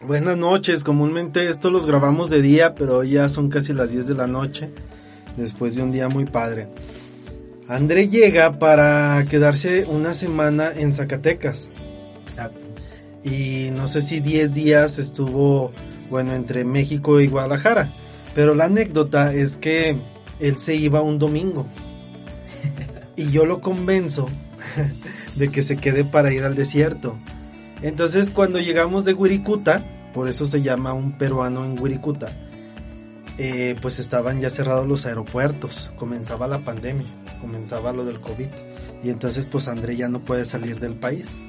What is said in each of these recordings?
Buenas noches, comúnmente esto los grabamos de día, pero ya son casi las 10 de la noche, después de un día muy padre. André llega para quedarse una semana en Zacatecas. Exacto. Y no sé si 10 días estuvo, bueno, entre México y Guadalajara. Pero la anécdota es que él se iba un domingo. Y yo lo convenzo de que se quede para ir al desierto. Entonces cuando llegamos de Wirikuta, por eso se llama un peruano en Wirikuta, eh, pues estaban ya cerrados los aeropuertos, comenzaba la pandemia, comenzaba lo del COVID. Y entonces pues André ya no puede salir del país.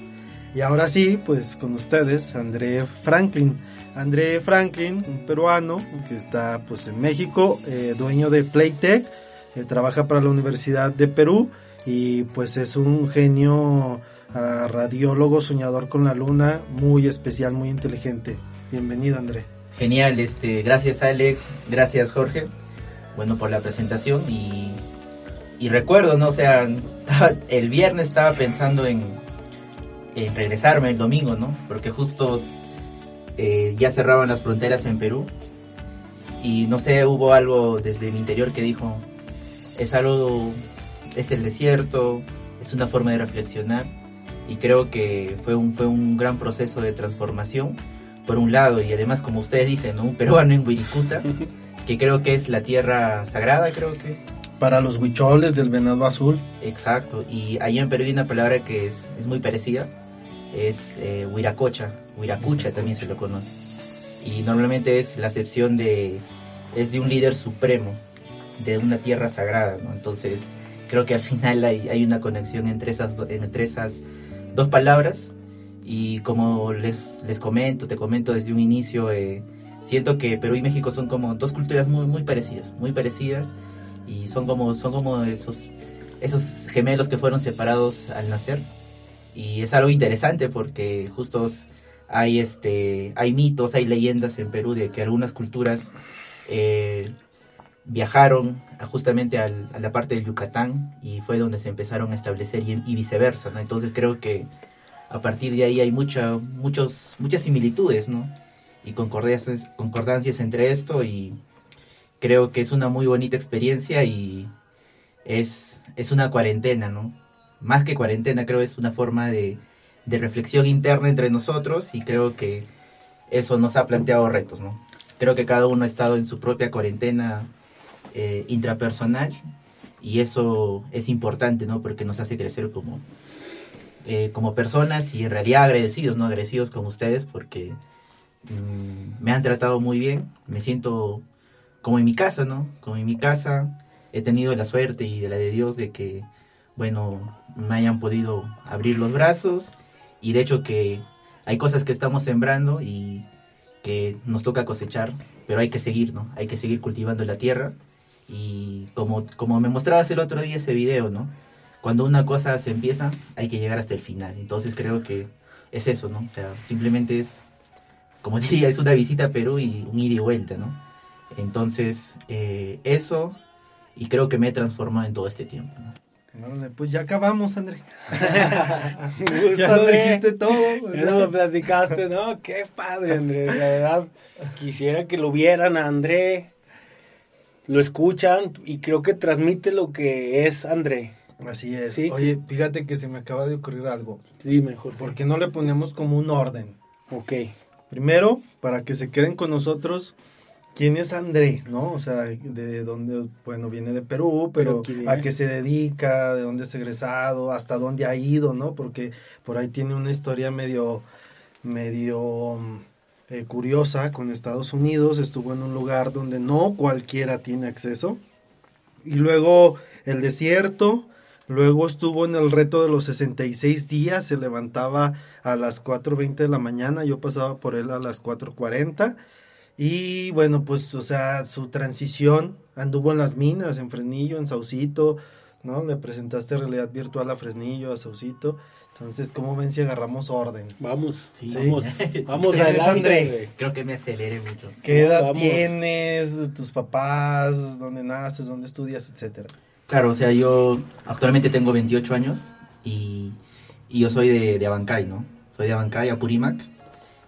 Y ahora sí, pues con ustedes, André Franklin. André Franklin, un peruano que está pues en México, eh, dueño de Playtech, eh, trabaja para la Universidad de Perú y pues es un genio radiólogo, soñador con la luna, muy especial, muy inteligente. Bienvenido, André. Genial, este, gracias Alex, gracias Jorge, bueno por la presentación y, y recuerdo, ¿no? O sea, el viernes estaba pensando en, en regresarme el domingo, ¿no? Porque justo eh, ya cerraban las fronteras en Perú y no sé, hubo algo desde mi interior que dijo, es algo, es el desierto, es una forma de reflexionar y creo que fue un, fue un gran proceso de transformación por un lado y además como ustedes dicen, ¿no? un peruano en Wirikuta, que creo que es la tierra sagrada, creo que. Para los huicholes del venado azul. Exacto, y ahí en Perú hay una palabra que es, es muy parecida, es eh, huiracocha, huiracucha también se lo conoce. Y normalmente es la acepción de, es de un líder supremo, de una tierra sagrada, ¿no? Entonces creo que al final hay, hay una conexión entre esas, entre esas dos palabras y como les, les comento, te comento desde un inicio, eh, siento que Perú y México son como dos culturas muy, muy parecidas, muy parecidas y son como, son como esos, esos gemelos que fueron separados al nacer. Y es algo interesante porque justo hay, este, hay mitos, hay leyendas en Perú de que algunas culturas eh, viajaron justamente al, a la parte del Yucatán y fue donde se empezaron a establecer y, viceversa. Entonces creo que a partir de ahí hay mucha, muchos, muchas similitudes, ¿no? Y concordancias, concordancias entre esto y creo que es una muy bonita experiencia y es, es una cuarentena, ¿no? Más que cuarentena, creo es una forma de, de reflexión interna entre nosotros y creo que eso nos ha planteado retos, ¿no? Creo que cada uno ha estado en su propia cuarentena eh, intrapersonal y eso es importante, ¿no? Porque nos hace crecer como, eh, como personas y en realidad agradecidos, ¿no? Agradecidos con ustedes porque mmm, me han tratado muy bien, me siento como en mi casa, ¿no? Como en mi casa he tenido la suerte y de la de Dios de que, bueno, me hayan podido abrir los brazos y de hecho que hay cosas que estamos sembrando y que nos toca cosechar, pero hay que seguir, ¿no? Hay que seguir cultivando la tierra y como, como me mostrabas el otro día ese video, ¿no? Cuando una cosa se empieza, hay que llegar hasta el final. Entonces creo que es eso, ¿no? O sea, simplemente es, como diría, es una visita a Perú y un ida y vuelta, ¿no? Entonces, eh, eso, y creo que me he transformado en todo este tiempo, ¿no? Vale, pues ya acabamos, André. ya lo dijiste todo. Ya lo platicaste, ¿no? Qué padre, André. La verdad, quisiera que lo vieran a André. Lo escuchan y creo que transmite lo que es André. Así es. ¿Sí? Oye, fíjate que se me acaba de ocurrir algo. Sí, mejor. ¿Por qué no le ponemos como un orden? Ok. Primero, para que se queden con nosotros, ¿quién es André? ¿No? O sea, de dónde, bueno, viene de Perú, pero, pero a qué se dedica, de dónde es egresado, hasta dónde ha ido, ¿no? Porque por ahí tiene una historia medio, medio eh, curiosa con Estados Unidos. Estuvo en un lugar donde no cualquiera tiene acceso. Y luego el desierto, Luego estuvo en el reto de los 66 días, se levantaba a las 4.20 de la mañana, yo pasaba por él a las 4.40. Y bueno, pues, o sea, su transición anduvo en las minas, en Fresnillo, en Saucito, ¿no? Le presentaste realidad virtual a Fresnillo, a Saucito. Entonces, ¿cómo ven si agarramos orden? Vamos, Sí. vamos, vamos ¿Quién es adelante. Creo que me aceleré mucho. ¿Qué edad vamos. tienes? ¿Tus papás? ¿Dónde naces? ¿Dónde estudias? Etcétera. Claro, o sea, yo actualmente tengo 28 años y, y yo soy de, de Abancay, ¿no? Soy de Abancay, Apurímac.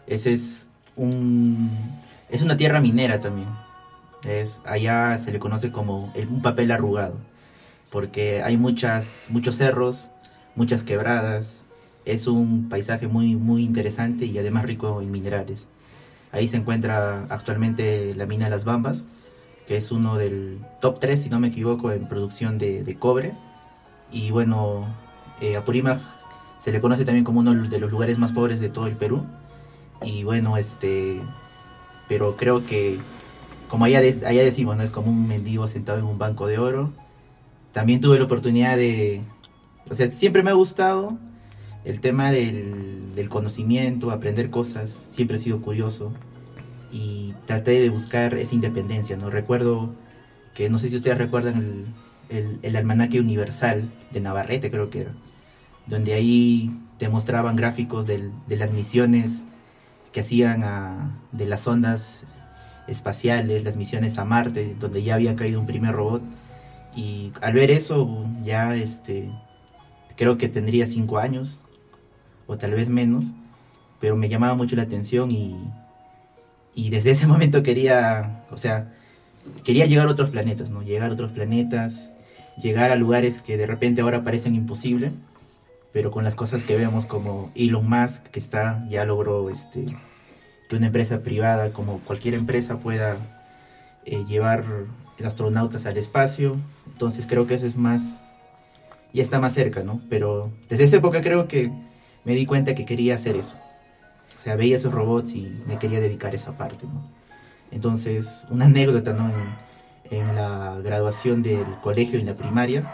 Ese es un, es una tierra minera también. Es, allá se le conoce como un papel arrugado, porque hay muchas, muchos cerros, muchas quebradas. Es un paisaje muy, muy interesante y además rico en minerales. Ahí se encuentra actualmente la mina de las Bambas, que es uno del top 3, si no me equivoco, en producción de, cobre. Y bueno, eh, Apurímac se le conoce también como uno de los lugares más pobres de todo el Perú. Y bueno, este, pero creo que, como allá, allá decimos, no es como un mendigo sentado en un banco de oro. También tuve la oportunidad de, o sea, siempre me ha gustado el tema del, del conocimiento, aprender cosas, siempre he sido curioso y traté de buscar esa independencia, ¿no? Recuerdo que, no sé si ustedes recuerdan el, el, almanaque universal de Navarrete, creo que era, donde ahí te mostraban gráficos de las misiones que hacían de las ondas espaciales, las misiones a Marte, donde ya había caído un primer robot. Y al ver eso, ya este, creo que tendría cinco años, o tal vez menos, pero me llamaba mucho la atención y, y desde ese momento quería, o sea, quería llegar a otros planetas, ¿no? Llegar a otros planetas, llegar a lugares que de repente ahora parecen imposibles, pero con las cosas que vemos como Elon Musk, que está, ya logró este, que una empresa privada, como cualquier empresa, pueda eh, llevar astronautas al espacio. Entonces creo que eso es más, ya está más cerca, ¿no? Pero desde esa época creo que me di cuenta que quería hacer eso. O sea, veía esos robots y me quería dedicar a esa parte, ¿no? Entonces, una anécdota, ¿no? En, en la graduación del colegio, en la primaria,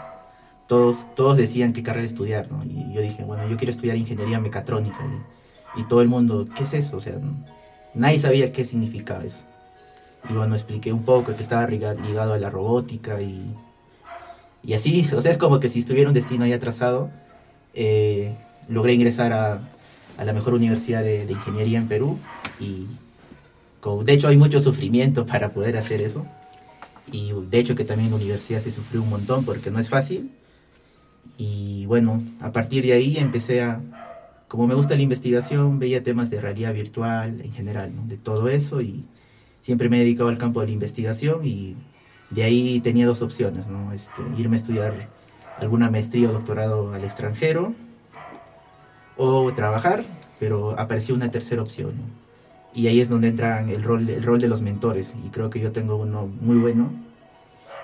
todos, todos decían qué carrera estudiar, ¿no? Y yo dije, bueno, yo quiero estudiar ingeniería mecatrónica. Y, y todo el mundo, ¿qué es eso? O sea, nadie sabía qué significaba eso. Y bueno, expliqué un poco que estaba ligado a la robótica y, y así, o sea, es como que si estuviera un destino ya trazado, eh, logré ingresar a, a, la mejor universidad de, ingeniería en Perú y de hecho hay mucho sufrimiento para poder hacer eso. Y de hecho que también en la universidad se sufrió un montón porque no es fácil. Y bueno, a partir de ahí empecé a, como me gusta la investigación, veía temas de realidad virtual en general, de todo eso y siempre me he dedicado al campo de la investigación y de ahí tenía dos opciones, ¿no? este, irme a estudiar alguna maestría o doctorado al extranjero o trabajar, pero apareció una tercera opción. Y ahí es donde entra el rol, el rol de los mentores y creo que yo tengo uno muy bueno,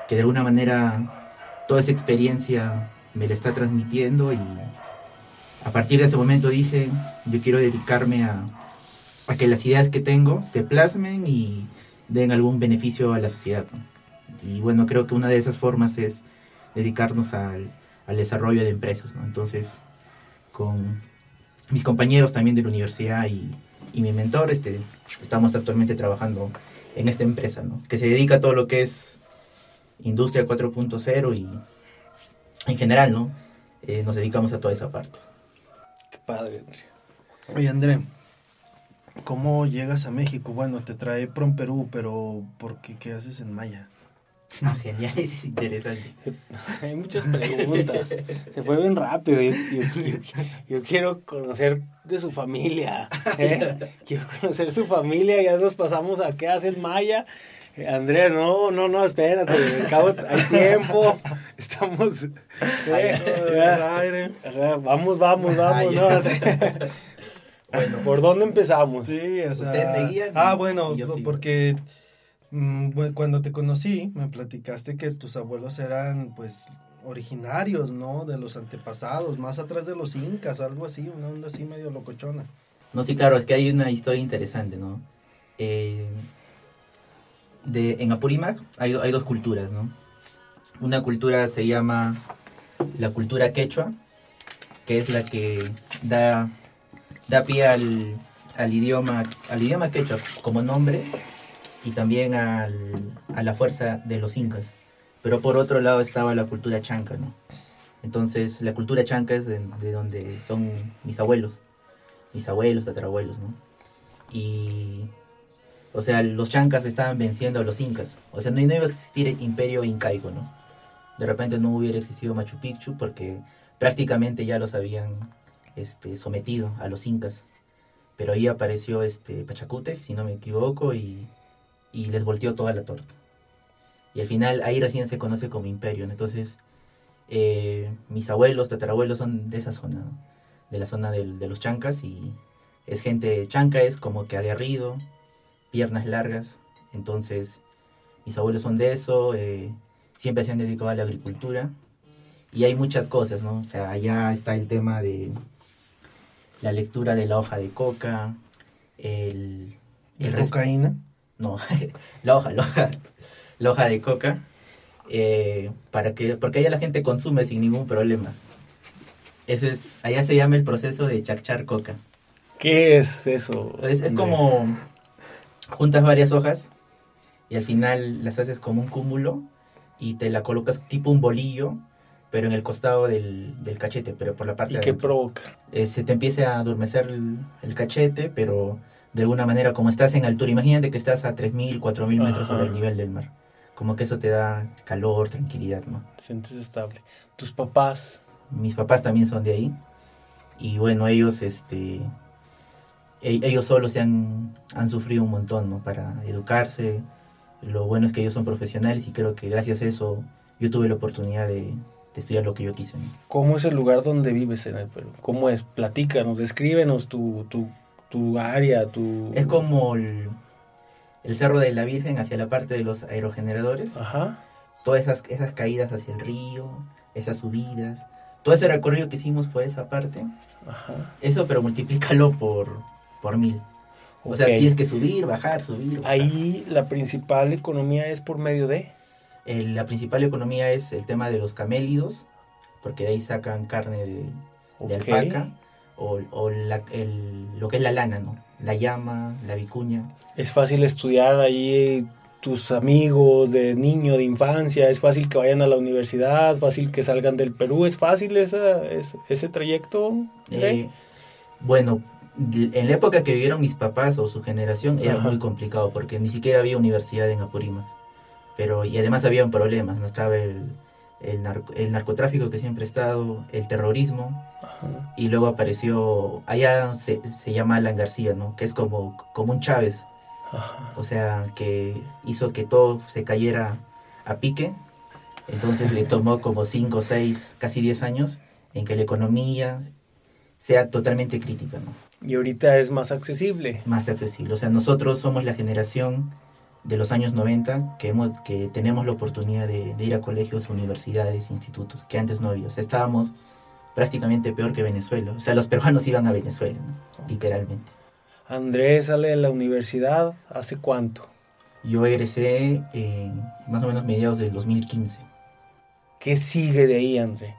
que de alguna manera toda esa experiencia me la está transmitiendo y a partir de ese momento dije, yo quiero dedicarme a, que las ideas que tengo se plasmen y den algún beneficio a la sociedad. Y bueno, creo que una de esas formas es dedicarnos al, desarrollo de empresas. Entonces, con mis compañeros también de la universidad y, mi mentor, este, estamos actualmente trabajando en esta empresa, que se dedica a todo lo que es industria 4.0 y en general, ¿no? Eh, nos dedicamos a toda esa parte. Qué padre, André. Oye, André, ¿cómo llegas a México? Bueno, te trae Prom Perú, pero ¿por qué qué haces en Maya? Ah, genial, es interesante. Hay muchas preguntas. Se fue bien rápido. Yo, yo, quiero conocer de su familia. ¿eh? Quiero conocer su familia. Ya nos pasamos a qué hace en Maya. Andrés, no, no, no, espérate, hay tiempo, estamos... Eh, vamos, vamos, vamos, no, Bueno, ¿por dónde empezamos? Sí, o sea... ah, bueno, porque cuando te conocí me platicaste que tus abuelos eran, pues, originarios, ¿no? De los antepasados, más atrás de los incas, algo así, una onda así medio locochona. No, sí, claro, es que hay una historia interesante, ¿no? Eh, de, en Apurímac hay, hay dos culturas, ¿no? Una cultura se llama la cultura quechua, que es la que da, da pie al, al, idioma, al idioma quechua como nombre y también al, a la fuerza de los incas. Pero por otro lado estaba la cultura chanca, ¿no? Entonces la cultura chanca es de, de donde son mis abuelos, mis abuelos, tatarabuelos, ¿no? Y o sea, los chancas estaban venciendo a los incas. O sea, no, iba a existir el imperio incaico, ¿no? De repente no hubiera existido Machu Picchu porque prácticamente ya los habían este, sometido a los incas. pero ahí apareció este Pachacute, si no me equivoco, y, y les volteó toda la torta. Y al final ahí recién se conoce como imperio, entonces eh, mis abuelos, tatarabuelos son de esa zona, de la zona de los chancas y es gente chanca, es como que aguerrido, piernas largas, entonces mis abuelos son de eso, eh, siempre se han dedicado a la agricultura y hay muchas cosas, ¿no? O sea, allá está el tema de la lectura de la hoja de coca, el... el cocaína? No, la hoja, la hoja, la hoja de coca, eh, para que, porque allá la gente consume sin ningún problema. Eso es, allá se llama el proceso de chachar coca. ¿Qué es eso? Es, como juntas varias hojas y al final las haces como un cúmulo y te la colocas tipo un bolillo, pero en el costado del, cachete, pero por la parte ¿Y qué provoca? Eh, se te empieza a adormecer el, cachete, pero de alguna manera, como estás en altura, imagínate que estás a 3.000, 4.000 metros sobre el nivel del mar. Como que eso te da calor, tranquilidad, ¿no? Te sientes estable. ¿Tus papás? Mis papás también son de ahí. Y bueno, ellos, este, e, ellos solos se han, han sufrido un montón, ¿no? Para educarse. Lo bueno es que ellos son profesionales y creo que gracias a eso yo tuve la oportunidad de, estudiar lo que yo quise. ¿Cómo es el lugar donde vives en el Perú? ¿Cómo es? Platícanos, descríbenos tu, tu, tu área, tu... Es como el, Cerro de la Virgen hacia la parte de los aerogeneradores. Ajá. Todas esas, esas caídas hacia el río, esas subidas, todo ese recorrido que hicimos por esa parte. Ajá. Eso, pero multiplícalo por, por mil. O sea, tienes que subir, bajar, subir. Ahí la principal economía es por medio de la principal economía es el tema de los camélidos, porque de ahí sacan carne de, alpaca, o, lo que es la lana, ¿no? La llama, la vicuña. Es fácil estudiar ahí tus amigos de niño, de infancia, es fácil que vayan a la universidad, fácil que salgan del Perú, es fácil esa, ese, trayecto. Eh, bueno, en la época que vivieron mis papás o su generación era muy complicado porque ni siquiera había universidad en Apurímac pero y además habían problemas, no estaba el, el, narcotráfico que siempre ha estado, el terrorismo, y luego apareció, allá se, se, llama Alan García, ¿no? Que es como, como un Chávez, o sea, que hizo que todo se cayera a pique, entonces le tomó como 5, 6, casi 10 años en que la economía sea totalmente crítica, ¿no? Y ahorita es más accesible. Más accesible, o sea, nosotros somos la generación de los años 90 que, hemos, que tenemos la oportunidad de, ir a colegios, universidades, institutos, que antes no había. O sea, estábamos prácticamente peor que Venezuela. O sea, los peruanos iban a Venezuela, literalmente. Andrés sale de la universidad, ¿hace cuánto? Yo egresé en más o menos mediados del 2015. ¿Qué sigue de ahí, André?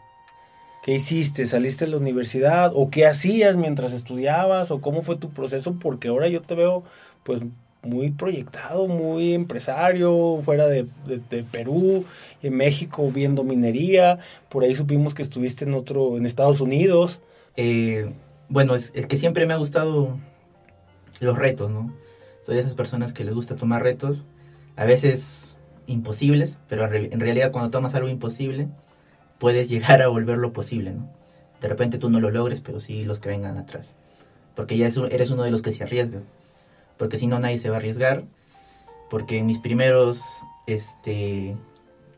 ¿Qué hiciste? ¿Saliste de la universidad? ¿O qué hacías mientras estudiabas? ¿O cómo fue tu proceso? Porque ahora yo te veo pues muy proyectado, muy empresario, fuera de, Perú, en México viendo minería, por ahí supimos que estuviste en otro, en Estados Unidos. Eh, bueno, es, que siempre me ha gustado los retos, ¿no? Soy de esas personas que les gusta tomar retos, a veces imposibles, pero en realidad cuando tomas algo imposible, puedes llegar a volverlo posible, ¿no? De repente tú no lo logres, pero sí los que vengan atrás. Porque ya eres uno de los que se arriesga porque si no nadie se va a arriesgar, porque en mis primeros este,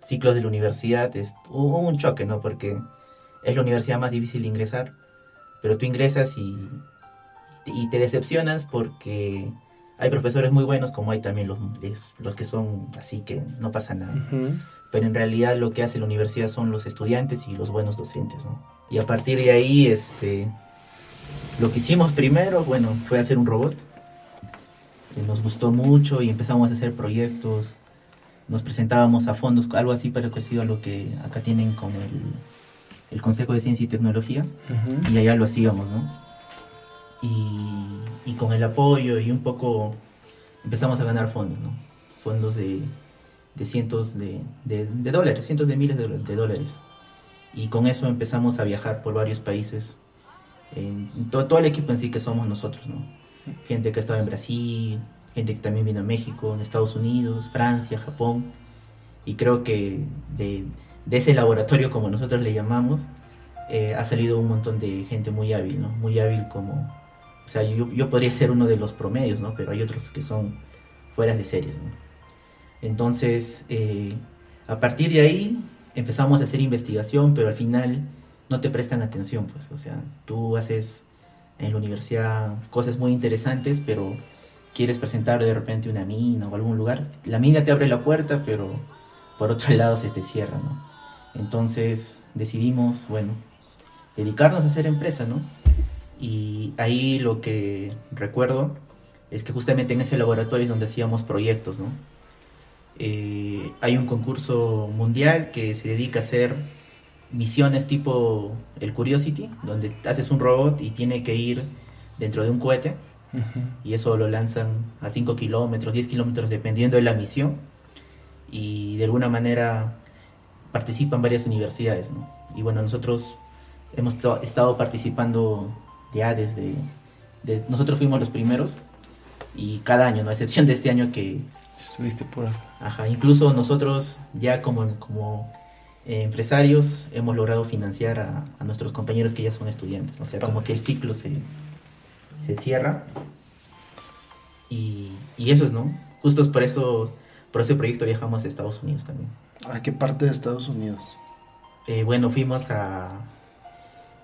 ciclos de la universidad hubo un choque, ¿no? Porque es la universidad más difícil de ingresar, pero tú ingresas y, y te decepcionas porque hay profesores muy buenos como hay también los, los que son así que no pasa nada. Pero en realidad lo que hace la universidad son los estudiantes y los buenos docentes, ¿no? Y a partir de ahí, este, lo que hicimos primero, bueno, fue hacer un robot nos gustó mucho y empezamos a hacer proyectos, nos presentábamos a fondos, algo así parecido a lo que acá tienen con el, el Consejo de Ciencia y Tecnología, y allá lo hacíamos, ¿no? Y, y, con el apoyo y un poco empezamos a ganar fondos, ¿no? Fondos de, de cientos de, de, dólares, cientos de miles de, dólares. Y con eso empezamos a viajar por varios países. En, todo el equipo en sí que somos nosotros, ¿no? Gente que ha estado en Brasil, gente que también vino a México, en Estados Unidos, Francia, Japón. Y creo que de, ese laboratorio, como nosotros le llamamos, eh, ha salido un montón de gente muy hábil, ¿no? Muy hábil como, O sea, yo, yo podría ser uno de los promedios, ¿no? Pero hay otros que son fuera de series, ¿no? Entonces, eh, a partir de ahí empezamos a hacer investigación, pero al final no te prestan atención, pues. O sea, tú haces en la universidad cosas muy interesantes, pero quieres presentar de repente una mina o algún lugar. La mina te abre la puerta, pero por otro lado se te cierra, ¿no? Entonces decidimos, bueno, dedicarnos a hacer empresa, ¿no? Y ahí lo que recuerdo es que justamente en ese laboratorio es donde hacíamos proyectos, ¿no? Eh, hay un concurso mundial que se dedica a hacer misiones tipo el Curiosity, donde haces un robot y tiene que ir dentro de un cohete, y eso lo lanzan a 5 kilómetros, 10 kilómetros, dependiendo de la misión, y de alguna manera participan varias universidades, ¿no? Y bueno, nosotros hemos estado participando ya desde, nosotros fuimos los primeros y cada año, no a excepción de este año que estuviste por. Ajá, incluso nosotros ya como, como eh, empresarios hemos logrado financiar a, nuestros compañeros que ya son estudiantes, o sea, como que el ciclo se, se cierra y, y eso es, ¿no? Justo por eso, por ese proyecto viajamos a Estados Unidos también. ¿A qué parte de Estados Unidos? Eh, bueno, fuimos a,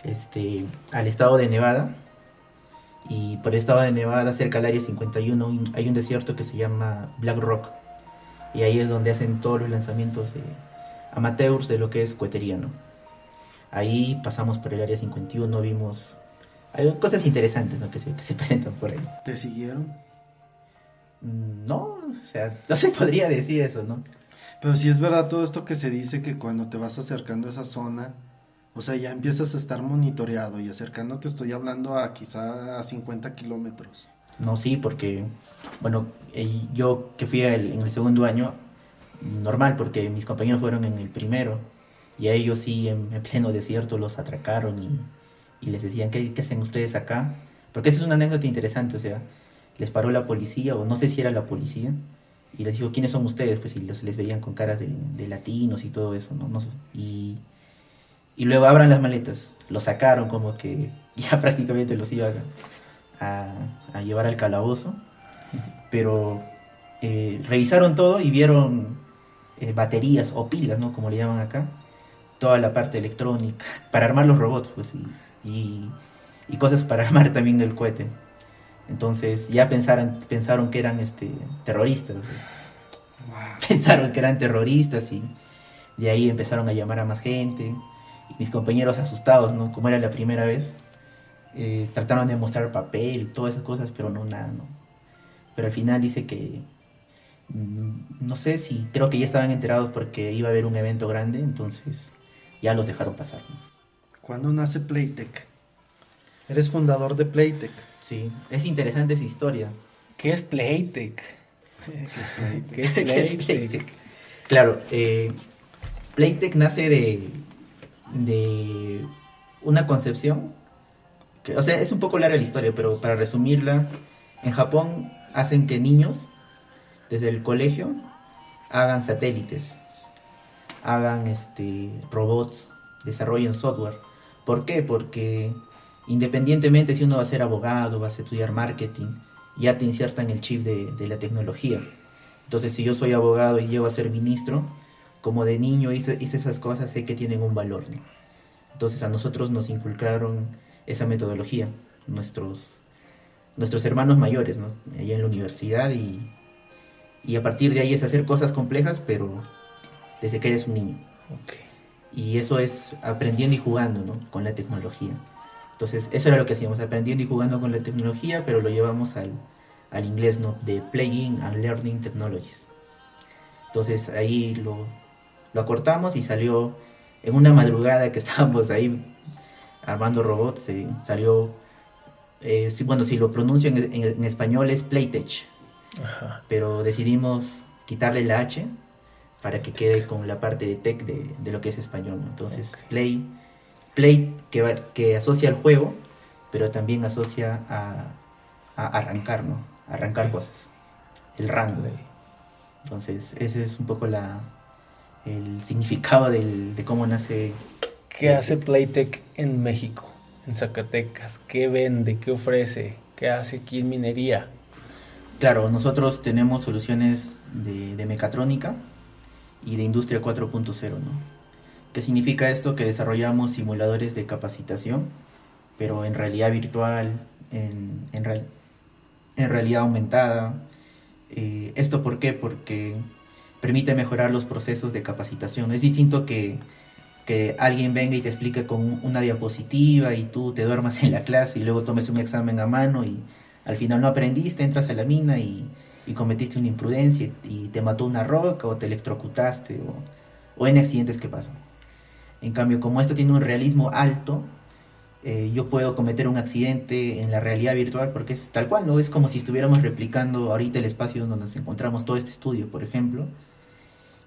este, al estado de Nevada. Y por el estado de Nevada, cerca del área 51, hay un desierto que se llama Black Rock. Y ahí es donde hacen todos los lanzamientos de amateurs de lo que es cohetería, ¿no? Ahí pasamos por el área 51, vimos hay cosas interesantes ¿no? que, se, que se presentan por ahí. ¿Te siguieron? Mm, no, o sea, no se podría decir eso, ¿no? Pero si es verdad todo esto que se dice que cuando te vas acercando a esa zona, o sea, ya empiezas a estar monitoreado y acercándote, estoy hablando a quizá a 50 kilómetros. No, sí, porque, bueno, eh, yo que fui en el segundo año, normal, porque mis compañeros fueron en el primero, y a ellos sí, en, pleno desierto, los atracaron y, les decían, ¿qué, ¿qué, hacen ustedes acá? Porque esa es una anécdota interesante, o sea, les paró la policía, o no sé si era la policía, y les dijo, ¿quiénes son ustedes? Pues y los, les veían con caras de, latinos y todo eso, ¿no? no y y luego abran las maletas. Lo sacaron como que ya prácticamente los iban a, llevar al calabozo. Pero eh, revisaron todo y vieron eh, baterías o pilas, ¿no? Como le llaman acá. Toda la parte electrónica para armar los robots, pues, y, y, cosas para armar también el cohete. Entonces ya pensaron, pensaron que eran este, terroristas. Pensaron que eran terroristas y de ahí empezaron a llamar a más gente mis compañeros asustados, ¿no? Como era la primera vez, eh, trataron de mostrar papel y todas esas cosas, pero no, nada, ¿no? Pero al final dice que, no sé si, creo que ya estaban enterados porque iba a haber un evento grande, entonces ya los dejaron pasar, ¿no? ¿Cuándo nace Playtech? Eres fundador de Playtech. Sí, es interesante esa historia. ¿Qué es Playtech? ¿Qué es Playtech? Claro, eh, Playtech nace de, de una concepción, que, o sea, es un poco larga la historia, pero para resumirla, en Japón hacen que niños desde el colegio hagan satélites, hagan este robots, desarrollen software. ¿Por qué? Porque independientemente si uno va a ser abogado, va a estudiar marketing, ya te insertan el chip de, la tecnología. Entonces, si yo soy abogado y llego a ser ministro, como de niño hice, esas cosas, sé que tienen un valor. Entonces a nosotros nos inculcaron esa metodología, nuestros, nuestros hermanos mayores, allá en la universidad y, y a partir de ahí es hacer cosas complejas, pero desde que eres un niño. Y eso es aprendiendo y jugando ¿no? con la tecnología. Entonces, eso era lo que hacíamos, aprendiendo y jugando con la tecnología, pero lo llevamos al, al inglés, ¿no? De Playing and Learning Technologies. Entonces, ahí lo, lo acortamos y salió en una madrugada que estábamos ahí armando robots, salió, eh, bueno, si lo pronuncio en, español es Playtech, pero decidimos quitarle la H para que quede con la parte de tech de, lo que es español. Entonces, Play, Play que, que asocia al juego, pero también asocia a, arrancar, ¿no? arrancar cosas, el rango. Entonces, ese es un poco la, el significado del, de cómo nace. ¿Qué hace Playtech en México, en Zacatecas? ¿Qué vende? ¿Qué ofrece? ¿Qué hace aquí en minería? Claro, nosotros tenemos soluciones de, mecatrónica y de industria 4.0, ¿no? ¿Qué significa esto? Que desarrollamos simuladores de capacitación, pero en realidad virtual, en, en, en realidad aumentada. Eh, ¿Esto por qué? Porque permite mejorar los procesos de capacitación. Es distinto que, que alguien venga y te explique con una diapositiva y tú te duermas en la clase y luego tomes un examen a mano y al final no aprendiste, entras a la mina y, cometiste una imprudencia y te mató una roca o te electrocutaste o, en accidentes que pasan. En cambio, como esto tiene un realismo alto, eh, yo puedo cometer un accidente en la realidad virtual porque es tal cual, ¿no? Es como si estuviéramos replicando ahorita el espacio donde nos encontramos todo este estudio, por ejemplo,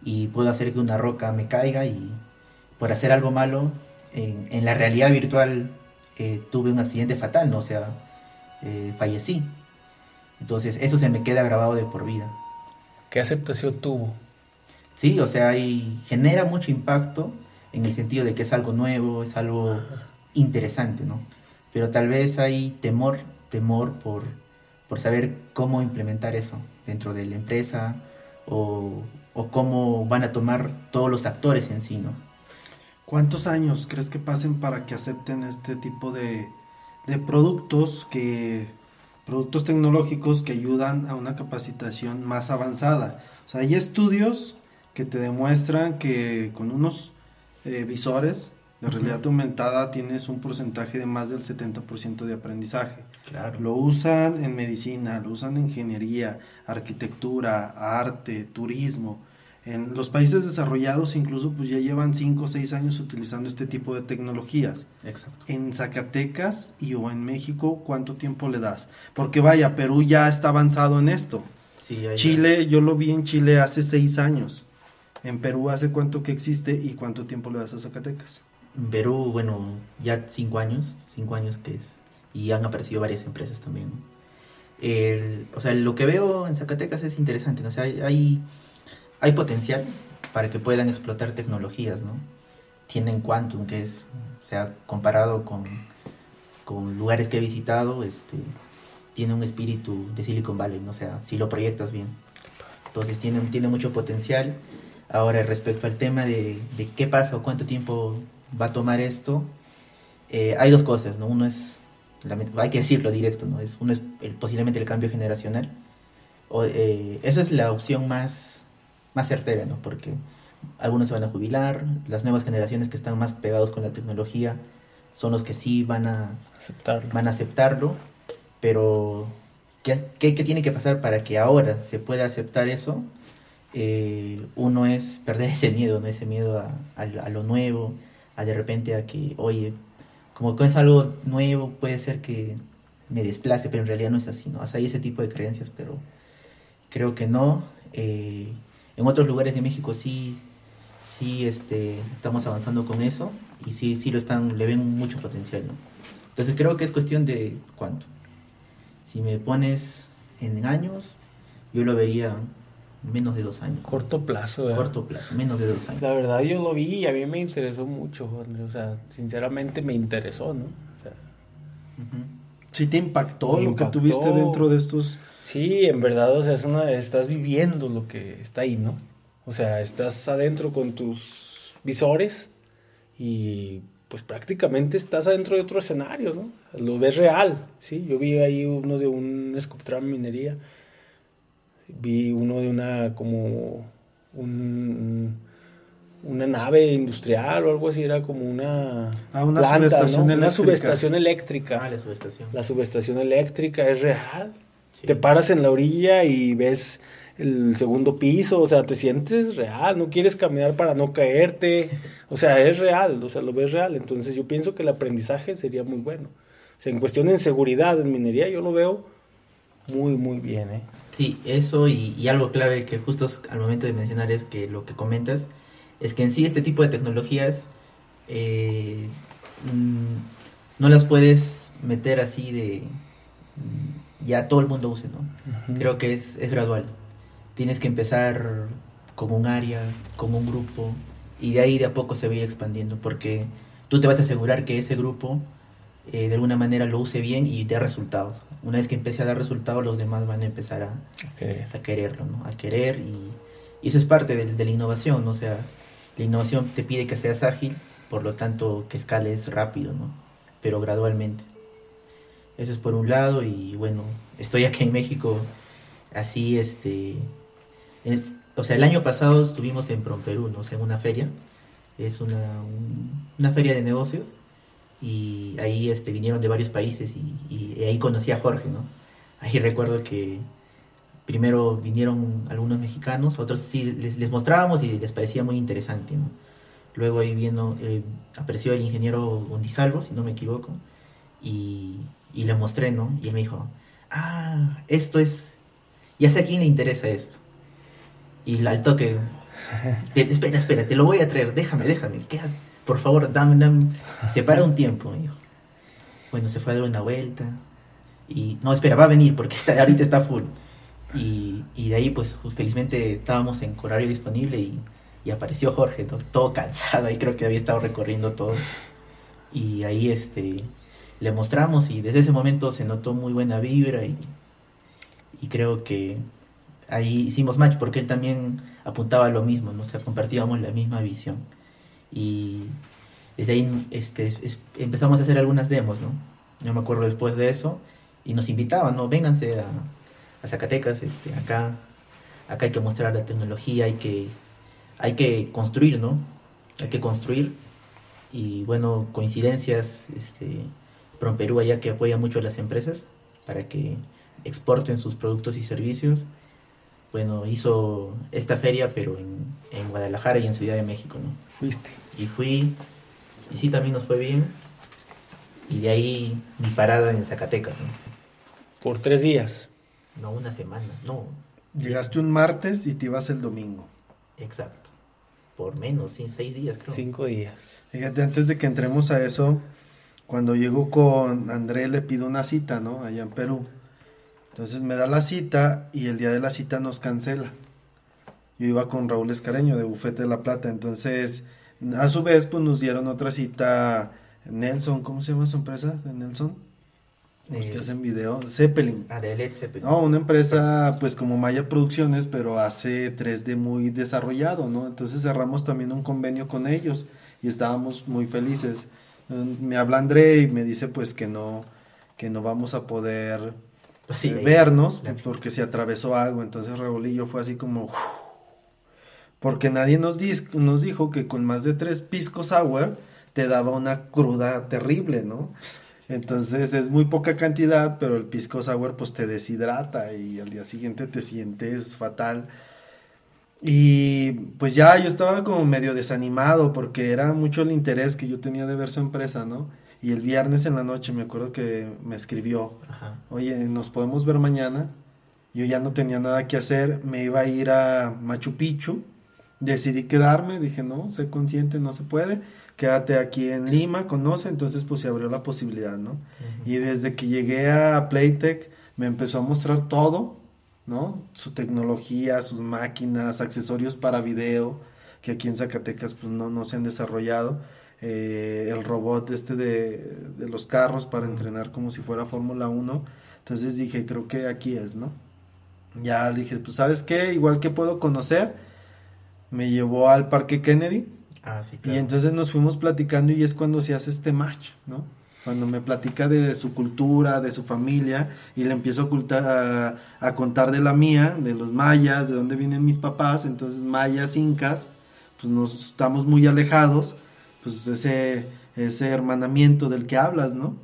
y puedo hacer que una roca me caiga y por hacer algo malo, en, en la realidad virtual eh, tuve un accidente fatal, ¿no? O sea, eh, fallecí. Entonces, eso se me queda grabado de por vida. ¿Qué aceptación tuvo? Sí, o sea, y genera mucho impacto en el sentido de que es algo nuevo, es algo interesante, ¿no? Pero tal vez hay temor, temor por, por saber cómo implementar eso dentro de la empresa o, o cómo van a tomar todos los actores en sí, ¿no? ¿Cuántos años crees que pasen para que acepten este tipo de, de productos que productos tecnológicos que ayudan a una capacitación más avanzada? O sea, hay estudios que te demuestran que con unos eh, visores de realidad aumentada tienes un porcentaje de más del 70% de aprendizaje. Claro. Lo usan en medicina, lo usan en ingeniería, arquitectura, arte, turismo. En los países desarrollados incluso pues ya llevan 5 o 6 años utilizando este tipo de tecnologías. Exacto. En Zacatecas y o en México, ¿cuánto tiempo le das? Porque vaya, Perú ya está avanzado en esto. Sí, ahí- Chile, yo lo vi en Chile hace 6 años. En Perú, ¿hace cuánto que existe y cuánto tiempo le das a Zacatecas? En Perú, bueno, ya cinco años, cinco años que es, y han aparecido varias empresas también. El- o sea, lo que veo en Zacatecas es interesante, ¿no? O sea, hay, hay, hay potencial para que puedan explotar tecnologías, ¿no? Tienen Quantum, que es, o sea, comparado con, con lugares que he visitado, este, tiene un espíritu de Silicon Valley, ¿no? O sea, si lo proyectas bien. Entonces tiene, tiene mucho potencial. Ahora, respecto al tema de, de qué pasa o cuánto tiempo va a tomar esto, eh, hay dos cosas, ¿no? Uno es, hay que decirlo directo, ¿no? Es, uno es posiblemente el cambio generacional. O, eh, esa es la opción más, más certera, ¿no? Porque algunos se van a jubilar, las nuevas generaciones que están más pegados con la tecnología son los que sí van a, Aceptarlo. van a aceptarlo, pero ¿qué, qué, qué tiene que pasar para que ahora se pueda aceptar eso? Eh, uno es perder ese miedo, ¿no? Ese miedo a, a, a lo nuevo, a de repente a que, oye, como que es algo nuevo, puede ser que me desplace, pero en realidad no es así, ¿no? O sea, hay ese tipo de creencias, pero creo que no. Eh, en otros lugares de México sí, sí este, estamos avanzando con eso y sí, sí lo están, le ven mucho potencial, ¿no? Entonces creo que es cuestión de cuánto. Si me pones en años, yo lo vería menos de dos años. Corto plazo, ¿verdad? Corto plazo, menos de dos años. La verdad yo lo vi y a mí me interesó mucho, André. O sea, sinceramente me interesó, ¿no? O sea, Ujú. ¿Sí te impactó Me lo que tuviste dentro de estos? Sí, en verdad, o sea, es una, estás viviendo lo que está ahí, ¿no? O sea, estás adentro con tus visores y pues prácticamente estás adentro de otro escenario, ¿no? Lo ves real, ¿sí? Yo vi ahí uno de un Sculptram minería, vi uno de una como un, una nave industrial o algo así, era como una, Ah, una subestación Una eléctrica. subestación eléctrica. Ah, la subestación. La subestación eléctrica es real. Sí. Te paras en la orilla y ves el segundo piso, o sea, te sientes real, no quieres caminar para no caerte, o sea, es real, o sea, lo ves real. Entonces yo pienso que el aprendizaje sería muy bueno. O sea, en cuestión de seguridad en minería yo lo veo muy, muy bien, ¿eh? Sí, eso y, y algo clave que justo al momento de mencionar es que lo que comentas es que en sí este tipo de tecnologías eh, mm, no las puedes meter así de ya todo el mundo use, ¿no? Creo que es, es gradual. Tienes que empezar con un área, con un grupo, y de ahí de a poco se va a ir expandiendo, porque tú te vas a asegurar que ese grupo eh, de alguna manera lo use bien y dé resultados. Una vez que empiece a dar resultados, los demás van a empezar a, a quererlo, ¿no? A querer y, eso es parte de, la innovación, ¿no? O sea, la innovación te pide que seas ágil, por lo tanto que escales rápido, ¿no? Pero gradualmente. Eso es por un lado y bueno, estoy aquí en México así, este... o sea, el año pasado estuvimos en Perú, ¿no? O sea, en una feria. Es una, una feria de negocios y ahí este, vinieron de varios países y, ahí conocí a Jorge, ¿no? Ahí recuerdo que primero vinieron algunos mexicanos, otros sí les, mostrábamos y les parecía muy interesante, ¿no? Luego ahí vino, eh, apareció el ingeniero Undizalvo, si no me equivoco, y, y le mostré, ¿no? Y él me dijo, ah, esto es, ya sé a quién le interesa esto. Y al toque, espera, espera, te lo voy a traer, déjame, déjame, quédate por favor, dame, dame, separa un tiempo, hijo. Bueno, se fue a dar una vuelta. Y, no, espera, va a venir porque está, ahorita está full. Y, y de ahí, pues, felizmente estábamos en horario disponible y, y apareció Jorge, todo, cansado, ahí creo que había estado recorriendo todo. Y ahí, este, le mostramos y desde ese momento se notó muy buena vibra y, y creo que ahí hicimos match porque él también apuntaba lo mismo, ¿no? O sea, compartíamos la misma visión y desde ahí este, empezamos a hacer algunas demos, ¿no? Yo me acuerdo después de eso y nos invitaban, ¿no? Vénganse a, a Zacatecas, este, acá, acá hay que mostrar la tecnología, hay que, hay que construir, ¿no? Hay que construir y bueno, coincidencias, este, Perú allá que apoya mucho a las empresas para que exporten sus productos y servicios bueno, hizo esta feria, pero en, en, Guadalajara y en Ciudad de México, ¿no? Fuiste. Y fui, y sí, también nos fue bien. Y de ahí mi parada en Zacatecas, ¿no? Por tres días. No, una semana, no. Llegaste un martes y te ibas el domingo. Exacto. Por menos, sí, seis días, creo. Cinco días. Fíjate, antes de que entremos a eso, cuando llego con André le pido una cita, ¿no? Allá en Perú. Entonces me da la cita y el día de la cita nos cancela. Yo iba con Raúl Escareño de Bufete de la Plata, entonces a su vez pues nos dieron otra cita Nelson, ¿cómo se llama su empresa de Nelson? Los que eh, hacen video, Zeppelin. Ah, de Led Zeppelin. No, una empresa pues como Maya Producciones, pero hace 3D muy desarrollado, ¿no? Entonces cerramos también un convenio con ellos y estábamos muy felices. Me habla André y me dice pues que no, que no vamos a poder vernos, porque se atravesó algo. Entonces Raúl fue así como... porque nadie nos, nos dijo que con más de tres piscos sour te daba una cruda terrible, ¿no? Entonces es muy poca cantidad, pero el pisco sour pues te deshidrata y al día siguiente te sientes fatal. Y pues ya yo estaba como medio desanimado porque era mucho el interés que yo tenía de ver su empresa, ¿no? Y el viernes en la noche me acuerdo que me escribió, oye, ¿nos podemos ver mañana? Yo ya no tenía nada que hacer, me iba a ir a Machu Picchu, decidí quedarme, dije, no, sé consciente, no se puede, quédate aquí en Lima, conoce, entonces pues se abrió la posibilidad, ¿no? Y desde que llegué a Playtech me empezó a mostrar todo, ¿no? Su tecnología, sus máquinas, accesorios para video, que aquí en Zacatecas pues no, no se han desarrollado eh, el robot este de, los carros para entrenar como si fuera Fórmula 1. Entonces dije, creo que aquí es, ¿no? Ya dije, pues sabes qué, igual que puedo conocer, me llevó al Parque Kennedy. Ah, y entonces nos fuimos platicando y es cuando se hace este match, ¿no? Cuando me platica de, su cultura, de su familia, y le empiezo a, ocultar, a, a, contar de la mía, de los mayas, de dónde vienen mis papás, entonces mayas, incas, pues nos estamos muy alejados, pues ese, ese hermanamiento del que hablas, ¿no?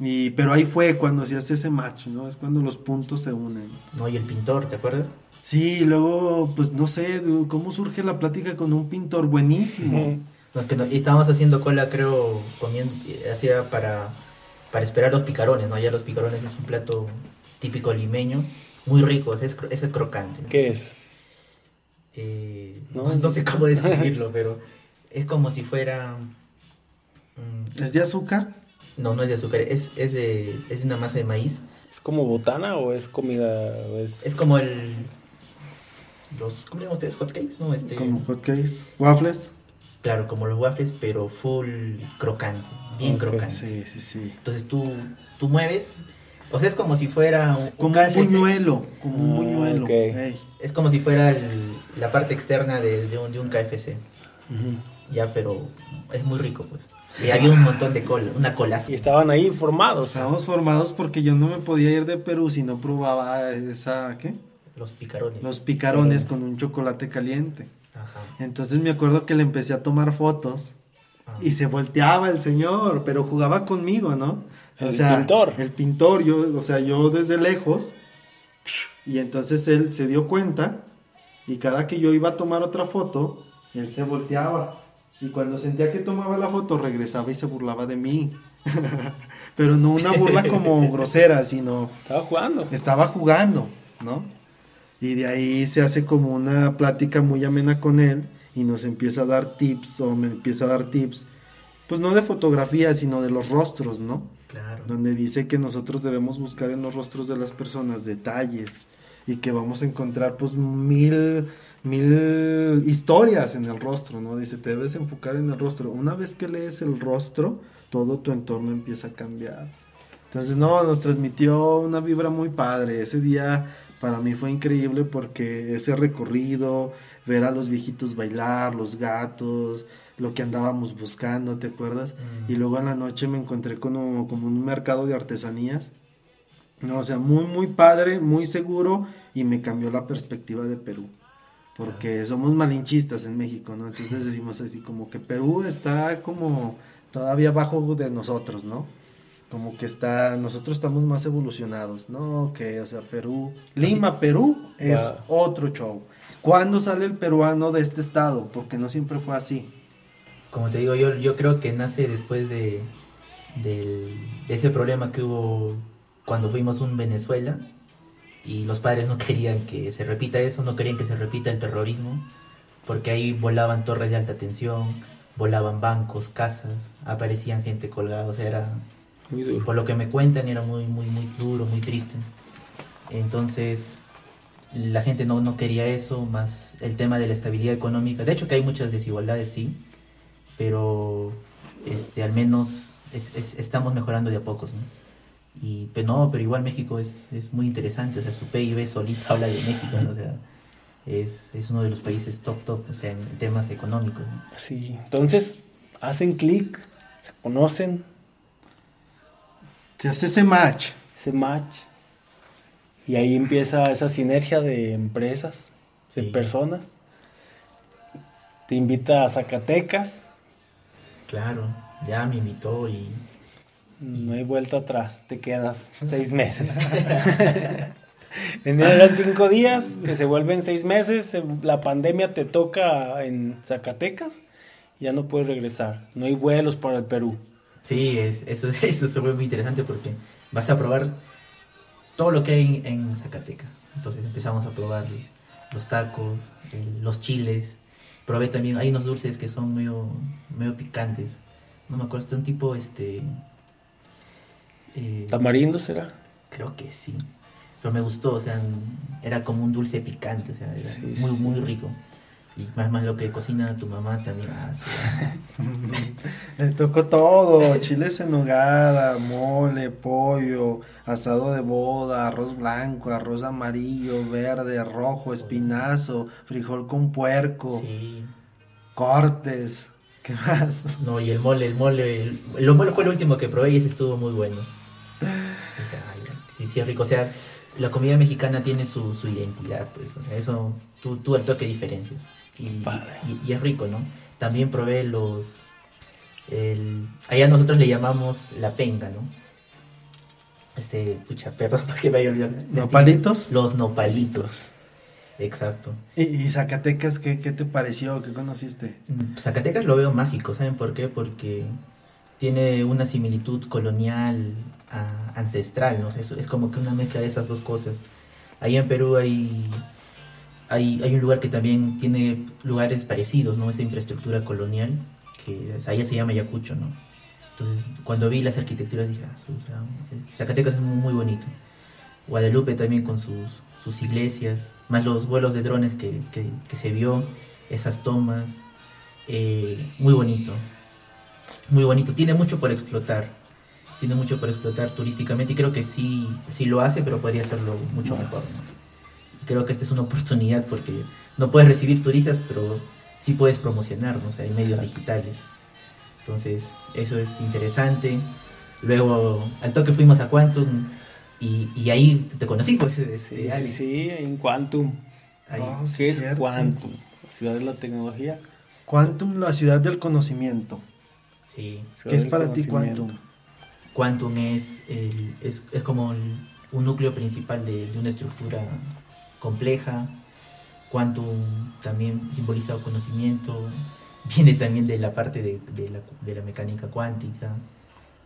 Y, pero ahí fue cuando se hace ese match, ¿no? Es cuando los puntos se unen. No, y el pintor, ¿te acuerdas? Sí, luego, pues no sé, cómo surge la plática con un pintor buenísimo. y estábamos haciendo cola, creo, comiendo, hacía para, para esperar los picarones, ¿no? Ya los picarones es un plato típico limeño, muy rico, es, es crocante. ¿Qué es? Eh, no, no sé cómo describirlo, pero es como si fuera... Mm, ¿Es de azúcar? No, no es de azúcar, es, es, de, es una masa de maíz. ¿Es como botana o es comida? es... como el... Los, ¿Cómo llaman ustedes? ¿Hotcakes? No, este... Como hotcakes. ¿Waffles? Claro, como los waffles, pero full crocante, bien crocante. Sí, sí, sí. Entonces tú, tú mueves, o sea, es como si fuera un, como un buñuelo, como un buñuelo. Es como si fuera la parte externa de, de, un, de un, KFC. Ya, pero es muy rico, pues. Y había un montón de cola, una cola. Y estaban ahí formados. Estábamos formados porque yo no me podía ir de Perú si no probaba esa, ¿qué? Los picarones. Los picarones con un chocolate caliente. Ajá. Entonces me acuerdo que le empecé a tomar fotos ah. y se volteaba el señor, pero jugaba conmigo, ¿no? El pintor. El pintor, yo, o sea, yo desde lejos. Y entonces él se dio cuenta y cada que yo iba a tomar otra foto, él se volteaba. Y cuando sentía que tomaba la foto, regresaba y se burlaba de mí. Pero no una burla como grosera, sino... Estaba jugando. Estaba jugando, ¿no? Y de ahí se hace como una plática muy amena con él y nos empieza a dar tips o me empieza a dar tips, pues no de fotografía, sino de los rostros, ¿no? Claro. Donde dice que nosotros debemos buscar en los rostros de las personas detalles y que vamos a encontrar pues mil mil historias en el rostro, ¿no? Dice, te debes enfocar en el rostro. Una vez que lees el rostro, todo tu entorno empieza a cambiar. Entonces, no, nos transmitió una vibra muy padre. Ese día para mí fue increíble porque ese recorrido, ver a los viejitos bailar, los gatos, lo que andábamos buscando, ¿te acuerdas? Mm. Y luego en la noche me encontré con como un mercado de artesanías. No, o sea, muy, muy padre, muy seguro y me cambió la perspectiva de Perú porque somos malinchistas en México, ¿no? Entonces decimos así como que Perú está como todavía abajo de nosotros, ¿no? Como que está, nosotros estamos más evolucionados, ¿no? Que, o sea, Perú, Lima, Perú es otro show. ¿Cuándo sale el peruano de este estado? Porque no siempre fue así. Como te digo, yo, yo creo que nace después de, de ese problema que hubo cuando fuimos un Venezuela, y los padres no querían que se repita eso, no querían que se repita el terrorismo, porque ahí volaban torres de alta tensión, volaban bancos, casas, aparecían gente colgada, o sea, era, muy duro. por lo que me cuentan, era muy, muy, muy duro, muy triste. Entonces, la gente no, no quería eso, más el tema de la estabilidad económica. De hecho, que hay muchas desigualdades, sí, pero este, al menos estamos mejorando de a pocos, ¿no? Y, pero pues, no, pero igual México es, es muy interesante, o sea, su PIB solito habla de México, o sea, es, es, uno de los países top, top, o sea, en temas económicos. Sí, entonces hacen clic, se conocen. Se hace ese match. Ese match. Y ahí empieza esa sinergia de empresas, de personas. Te invita a Zacatecas. Claro, ya me invitó y no hay vuelta atrás, te quedas seis meses. Eran cinco días, que se vuelven seis meses, la pandemia te toca en Zacatecas, ya no puedes regresar, no hay vuelos para el Perú. Sí, es, eso, eso se muy interesante porque vas a probar todo lo que hay en, Zacatecas. Entonces empezamos a probar los tacos, los chiles, probé también, hay unos dulces que son medio, medio picantes. No me acuerdo, es un tipo, este, eh, ¿Tamarindo será? Creo que sí. Pero me gustó, o sea, era como un dulce picante, o sea, era muy, muy rico. Y más, más lo que cocina tu mamá también hace. Le tocó todo, chiles en nogada, mole, pollo, asado de boda, arroz blanco, arroz amarillo, verde, rojo, espinazo, frijol con puerco, cortes, ¿qué más? No, y el mole, el mole, el, el mole fue el último que probé y ese estuvo muy bueno sí, sí es rico. O sea, la comida mexicana tiene su, su identidad, pues. O sea, eso, tú, tú al toque diferencias. Y, y, es rico, ¿no? También probé los... El, allá nosotros le llamamos la penga, ¿no? Este, pucha, perdón porque me olvidado. ¿Nopalitos? Los nopalitos. Exacto. ¿Y, Zacatecas qué, qué, te pareció? ¿Qué conociste? Mm, Zacatecas lo veo mágico, ¿saben por qué? Porque tiene una similitud colonial ancestral, ¿no? es, es como que una mezcla de esas dos cosas. Ahí en Perú hay, hay, hay un lugar que también tiene lugares parecidos, ¿no? Esa infraestructura colonial, que allá se llama Ayacucho, ¿no? Entonces, cuando vi las arquitecturas dije, ah, Zacatecas es muy, bonito. Guadalupe también con sus, sus iglesias, más los vuelos de drones que, que, se vio, esas tomas. eh, muy bonito, muy bonito, tiene mucho por explotar, tiene mucho por explotar turísticamente y creo que sí, sí lo hace, pero podría hacerlo mucho mejor. creo que esta es una oportunidad porque no puedes recibir turistas, pero sí puedes promocionarnos en medios digitales. Entonces, eso es interesante. Luego, al toque fuimos a Quantum y, y ahí te conocí, pues. Sí, sí, en Quantum. Ah, ¿Qué es Quantum? ciudad de la tecnología. Quantum, la ciudad del conocimiento. Sí. ¿Qué es para ti Quantum? Quantum es, el, es, es, como un núcleo principal de, de, una estructura compleja. Quantum también simboliza conocimiento, viene también de la parte de, de, la, de la mecánica cuántica.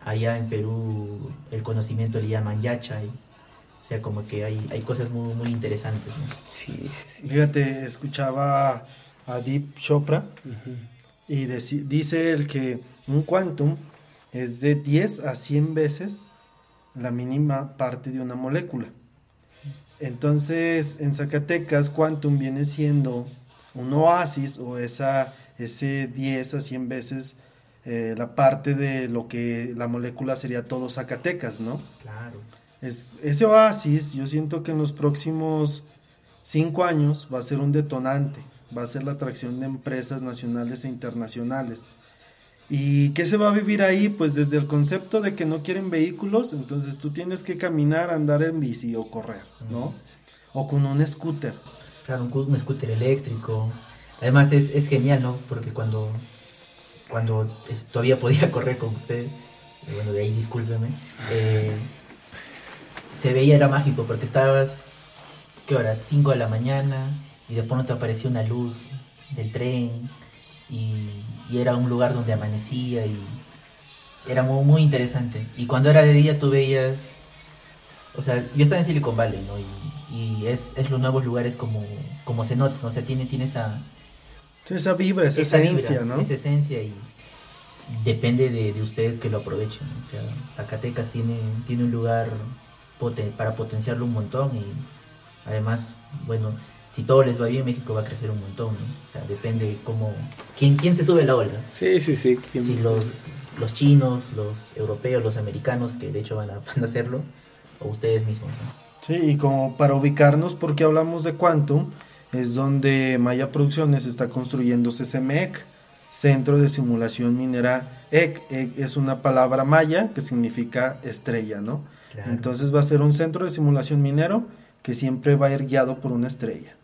Allá en Perú el conocimiento le llaman yachay. O sea, como que hay, hay cosas muy, muy interesantes. Sí, sí, Fíjate, escuchaba a Deep Chopra y dice el que un quantum es de 10 a 100 veces la mínima parte de una molécula. Entonces, en Zacatecas, quantum viene siendo un oasis o esa, ese 10 a 100 veces eh, la parte de lo que la molécula sería todo Zacatecas, ¿no? Claro. Es, ese oasis, yo siento que en los próximos cinco años va a ser un detonante, va a ser la atracción de empresas nacionales e internacionales. ¿Y qué se va a vivir ahí? Pues desde el concepto de que no quieren vehículos, entonces tú tienes que caminar, andar en bici o correr, ¿no? O con un scooter. Claro, un, scooter eléctrico. Además es, es, genial, ¿no? Porque cuando, cuando todavía podía correr con usted, eh, bueno, de ahí discúlpeme, eh, se veía, era mágico, porque estabas, ¿qué hora? 5 de la mañana, y de pronto apareció una luz del tren, y, era un lugar donde amanecía y era muy, muy, interesante. Y cuando era de día tú veías, o sea, yo estaba en Silicon Valley, ¿no? Y, es, es, los nuevos lugares como, como se nota, ¿no? o sea, tiene, tiene esa... esa vibra, esa, esencia, ¿no? Esa esencia y depende de, de, ustedes que lo aprovechen. O sea, Zacatecas tiene, tiene un lugar para potenciarlo un montón y además, bueno, si todo les va bien, México va a crecer un montón, O sea, depende cómo... ¿Quién, quién se sube la ola? Sí, sí, sí. Si los, los chinos, los europeos, los americanos, que de hecho van a, van a hacerlo, o ustedes mismos, Sí, y como para ubicarnos, porque hablamos de Quantum, es donde Maya Producciones está construyendo CCMEC, Centro de Simulación Minera EC. EC es una palabra maya que significa estrella, ¿no? Entonces va a ser un centro de simulación minero que siempre va a ir guiado por una estrella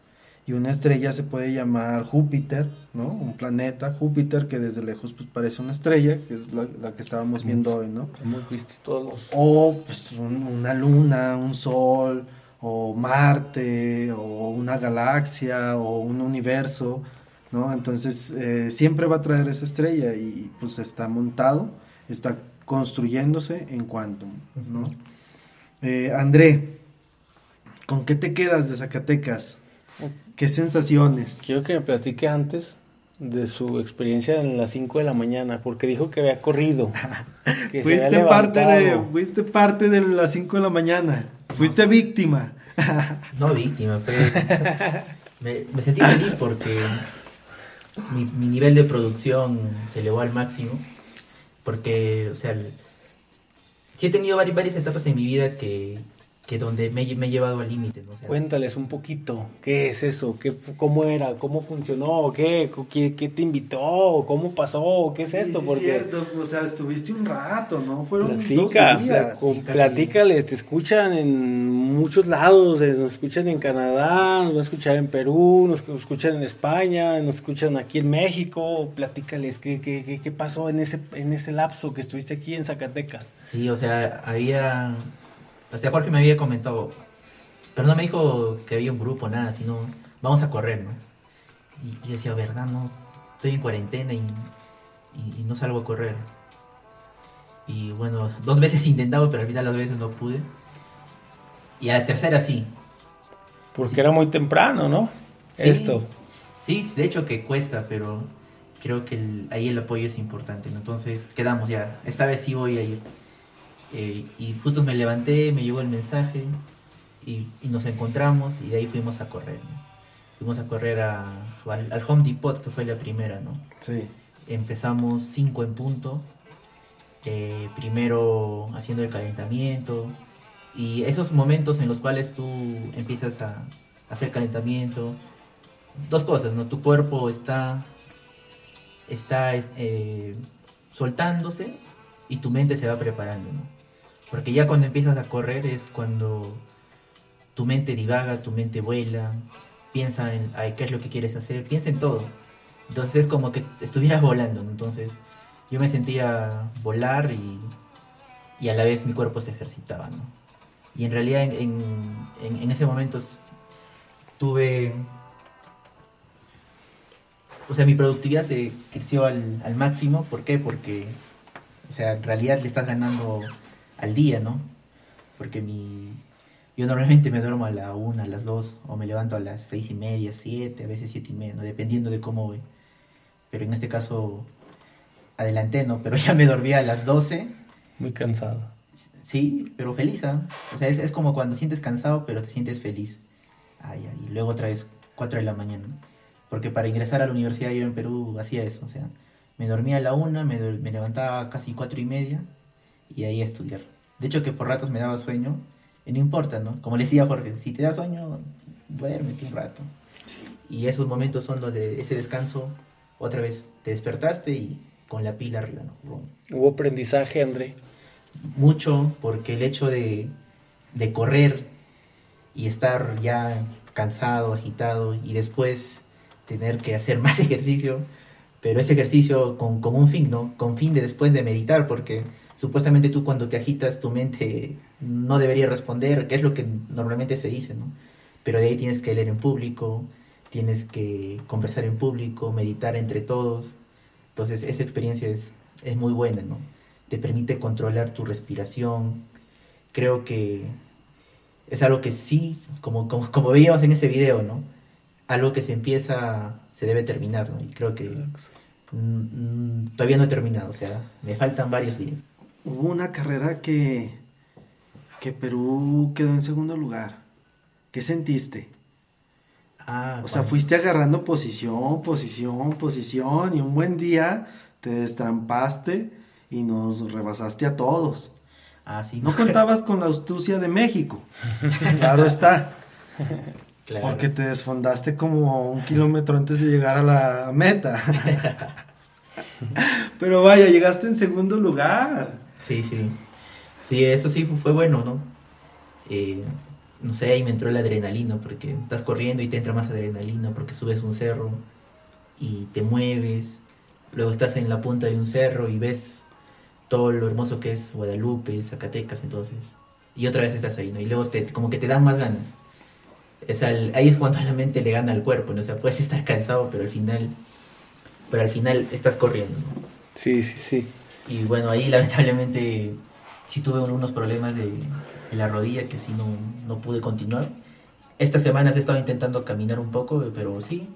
y una estrella se puede llamar Júpiter, ¿no? Un planeta, Júpiter, que desde lejos pues parece una estrella, que es la, que estábamos viendo hoy, ¿no? Hemos visto todos O pues una luna, un sol, o Marte, o una galaxia, o un universo, ¿no? Entonces eh, siempre va a traer esa estrella y pues está montado, está construyéndose en Quantum, ¿no? Eh, André, ¿con qué te quedas de Zacatecas? ¿Qué sensaciones? Quiero que me platique antes de su experiencia en las 5 de la mañana, porque dijo que había corrido. fuiste, parte de, fuiste parte de las 5 de la mañana. Fuiste víctima. no víctima, pero me, sentí feliz porque mi, nivel de producción se elevó al máximo. Porque, o sea, sí he tenido varias etapas en mi vida que, que donde me, me he llevado al límite. ¿no? Cuéntales un poquito, ¿qué es eso? ¿Qué, ¿Cómo era? ¿Cómo funcionó? ¿Qué, qué, qué te invitó? ¿Cómo pasó? ¿Qué es esto? Sí, Porque... cierto, o sea, estuviste un rato, ¿no? Fueron Platica, dos días. platícales, te escuchan en muchos lados, eh, nos escuchan en Canadá, nos van a escuchar en Perú, nos escuchan en España, nos escuchan aquí en México, platícales, ¿qué, qué, qué pasó en ese, en ese lapso que estuviste aquí en Zacatecas? Sí, o sea, había o sea, Jorge me había comentado, pero no me dijo que había un grupo, nada, sino vamos a correr, ¿no? Y, decía, verdad, no, estoy en cuarentena y, no salgo a correr. Y bueno, dos veces intentado, pero al final las veces no pude. Y a la tercera sí. Porque era muy temprano, ¿no? Esto. Sí, de hecho que cuesta, pero creo que ahí el apoyo es importante. Entonces quedamos ya. Esta vez sí voy a ir. Eh, y justo me levanté, me llegó el mensaje y, nos encontramos y de ahí fuimos a correr. fuimos a correr a, al, Home Depot, que fue la primera, ¿no? Sí. Empezamos 5 en punto, eh, primero haciendo el calentamiento, y esos momentos en los cuales tú empiezas a hacer calentamiento, dos cosas, ¿no? Tu cuerpo está, está eh, soltándose y tu mente se va preparando, ¿no? Porque ya cuando empiezas a correr es cuando tu mente divaga, tu mente vuela, piensa en qué es lo que quieres hacer, piensa en todo. Entonces es como que estuvieras volando, entonces yo me sentía volar y, y a la vez mi cuerpo se ejercitaba, ¿no? Y en realidad en, en, ese momento tuve... O sea, mi productividad se creció al, al máximo. ¿Por qué? Porque, o sea, en realidad le estás ganando al día, ¿no? Porque mi, yo normalmente me duermo a la una, a las dos, o me levanto a las seis y media, siete, a veces siete y media, dependiendo de cómo voy. Pero en este caso, adelanté, ¿no? Pero ya me dormía a las doce. Muy cansado. Sí, pero feliz, ¿ah? O sea, es, como cuando sientes cansado, pero te sientes feliz. Ay, ay, y luego otra vez, cuatro de la mañana. Porque para ingresar a la universidad yo en Perú hacía eso, o sea, me dormía a la una, me, me levantaba casi cuatro y media, y ahí estudiar. De hecho que por ratos me daba sueño, no importa, ¿no? Como le decía Jorge, si te da sueño, duérmete un rato. Y esos momentos son los de ese descanso, otra vez te despertaste y con la pila arriba, ¿no? ¿Hubo aprendizaje, André? Mucho, porque el hecho de, de correr y estar ya cansado, agitado y después tener que hacer más ejercicio, pero ese ejercicio con, con un fin, ¿no? Con fin de después de meditar, porque supuestamente tú cuando te agitas tu mente no debería responder, que es lo que normalmente se dice, ¿no? Pero de ahí tienes que leer en público, tienes que conversar en público, meditar entre todos. Entonces esa experiencia es, es muy buena, ¿no? Te permite controlar tu respiración. Creo que es algo que sí, como, como, como veíamos en ese video, ¿no? Algo que se empieza, se debe terminar, ¿no? Y creo que todavía no he terminado, o sea, me faltan varios días hubo una carrera que, que Perú quedó en segundo lugar. ¿Qué sentiste? Ah, o sea, fuiste agarrando posición, posición, posición y un buen día te destrampaste y nos rebasaste a todos. Ah, sí. No contabas con la astucia de México. Claro está. Porque te desfondaste como un kilómetro antes de llegar a la meta. Pero vaya, llegaste en segundo lugar. Sí, sí. Sí, eso sí fue bueno, ¿no? Eh, no sé, ahí me entró la adrenalina, porque estás corriendo y te entra más adrenalina, porque subes un cerro y te mueves, luego estás en la punta de un cerro y ves todo lo hermoso que es Guadalupe, Zacatecas, entonces, y otra vez estás ahí, ¿no? Y luego te, como que te dan más ganas. Es ahí es cuando la mente le gana al cuerpo, ¿no? O sea, puedes estar cansado, pero al final, pero al final estás corriendo, ¿no? Sí, sí, sí. Y bueno, ahí lamentablemente sí tuve unos problemas de, la rodilla que sí no, no pude continuar. Estas semanas he estado intentando caminar un poco, pero sí,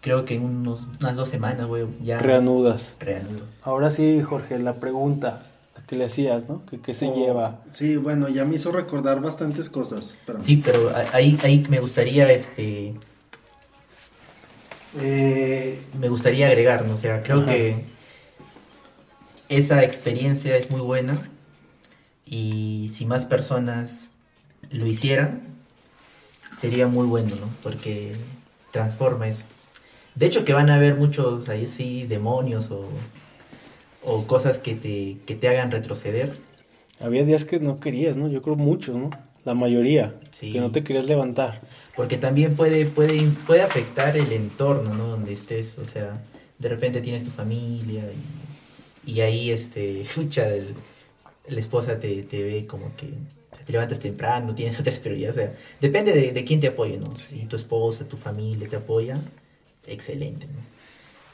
creo que en unos, unas dos semanas voy ya... Reanudas. Reanudo. Ahora sí, Jorge, la pregunta que le hacías, ¿no? ¿Qué, se oh, lleva? Sí, bueno, ya me hizo recordar bastantes cosas. Sí, pero ahí, ahí me gustaría, este... Eh, me gustaría agregar, ¿no? O sea, creo que esa experiencia es muy buena y si más personas lo hicieran, sería muy bueno, ¿no? Porque transforma eso. De hecho que van a haber muchos ahí sí demonios o, o cosas que te, que te hagan retroceder. Había días que no querías, ¿no? Yo creo muchos, ¿no? La mayoría. Que no te querías levantar. Porque también puede, puede, puede afectar el entorno, ¿no? Donde estés. O sea, de repente tienes tu familia y y ahí, este, escucha, la esposa te, te, ve como que te levantas temprano, tienes otras prioridades. O sea, depende de, de quién te apoye, ¿no? Si tu esposa, tu familia te apoya, excelente, ¿no?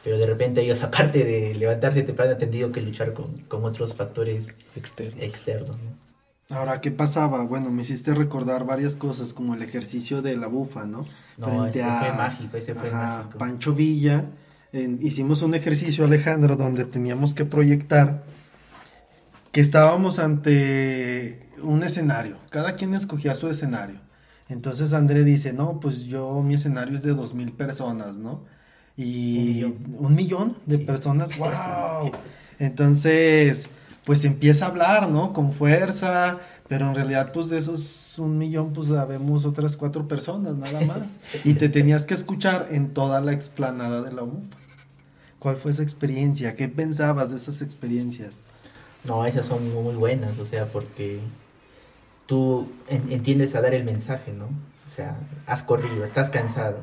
Pero de repente ellos, aparte de levantarse temprano, han tenido que luchar con, con otros factores externos. externos ¿no? Ahora, ¿qué pasaba? Bueno, me hiciste recordar varias cosas, como el ejercicio de la bufa, ¿no? No, Frente ese fue mágico, ese fue mágico. Pancho Villa hicimos un ejercicio, Alejandro, donde teníamos que proyectar que estábamos ante un escenario. Cada quien escogía su escenario. Entonces André dice, no, pues yo, mi escenario es de dos mil personas, ¿no? Y un millón, de personas, wow. Entonces, pues empieza a hablar, ¿no? Con fuerza, pero en realidad, pues de esos un millón, pues habemos otras cuatro personas, nada más. y te tenías que escuchar en toda la explanada de la UPA. ¿Cuál fue esa experiencia? ¿Qué pensabas de esas experiencias? No, esas son muy buenas, o sea, porque tú entiendes a dar el mensaje, ¿no? O sea, has corrido, estás cansado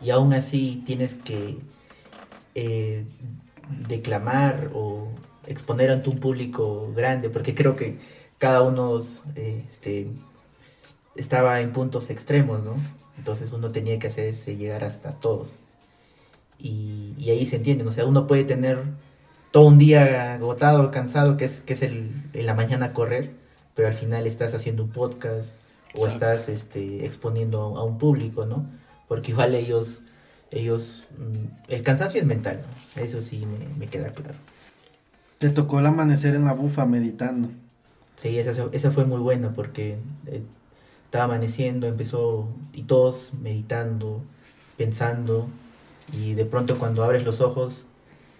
y aún así tienes que eh, declamar o exponer ante un público grande, porque creo que cada uno eh, este, estaba en puntos extremos, ¿no? Entonces uno tenía que hacerse llegar hasta todos. Y, ahí se entiende, o sea, uno puede tener todo un día agotado, cansado, que es, que es el, en la mañana correr, pero al final estás haciendo un podcast o estás este, exponiendo a, un público, ¿no? Porque igual ellos, ellos, mm, el cansancio es mental, ¿no? Eso sí me, queda claro. Te tocó el amanecer en la bufa meditando. Sí, esa, esa fue muy buena porque eh, estaba amaneciendo, empezó y todos meditando, pensando y de pronto cuando abres los ojos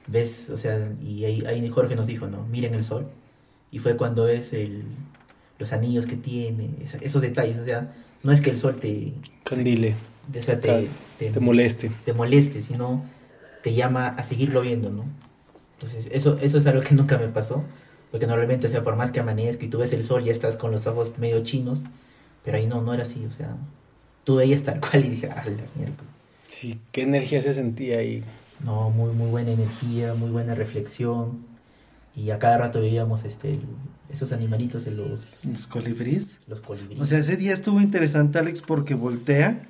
ves, o sea, y ahí, ahí Jorge nos dijo, ¿no? Miren el sol. Y fue cuando ves el, los anillos que tiene, esos detalles, o sea, no es que el sol te... Candile. O sea, te, te, moleste. Te moleste, sino te llama a seguirlo viendo, ¿no? Entonces, eso, eso es algo que nunca me pasó, porque normalmente, o sea, por más que amanezca y tú ves el sol, ya estás con los ojos medio chinos, pero ahí no, no era así, o sea, tú veías tal cual y dije, ah, la mierda. Sí, ¿qué energía se sentía ahí? No, muy, muy buena energía, muy buena reflexión, y a cada rato veíamos este, esos animalitos de los... Los colibríes. Los colibríes. O sea, ese día estuvo interesante, Alex, porque voltea,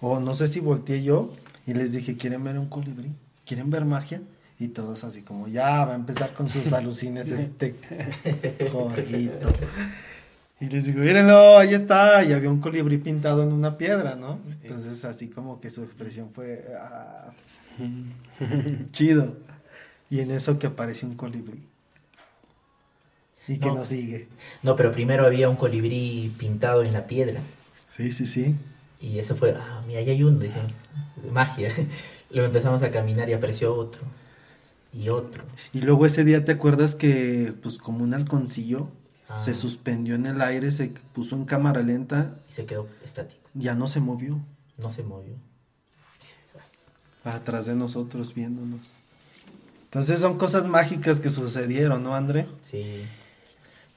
o no sé si volteé yo, y les dije, ¿quieren ver un colibrí? ¿Quieren ver magia? Y todos así como, ya va a empezar con sus alucines este Jorgito. Y les digo, mírenlo, ahí está. Y había un colibrí pintado en una piedra, ¿no? Entonces así como que su expresión fue ah, chido. Y en eso que apareció un colibrí y que nos sigue. No, pero primero había un colibrí pintado en la piedra. Sí, sí, sí. Y eso fue, ah, mira, ahí hay uno, dije, magia. Luego empezamos a caminar y apareció otro. Y otro. Y luego ese día te acuerdas que, pues como un halconcillo, ah. se suspendió en el aire, se puso en cámara lenta. Y se quedó estático. Ya no se movió. No se movió. Atrás de nosotros viéndonos. Entonces son cosas mágicas que sucedieron, ¿no, André? Sí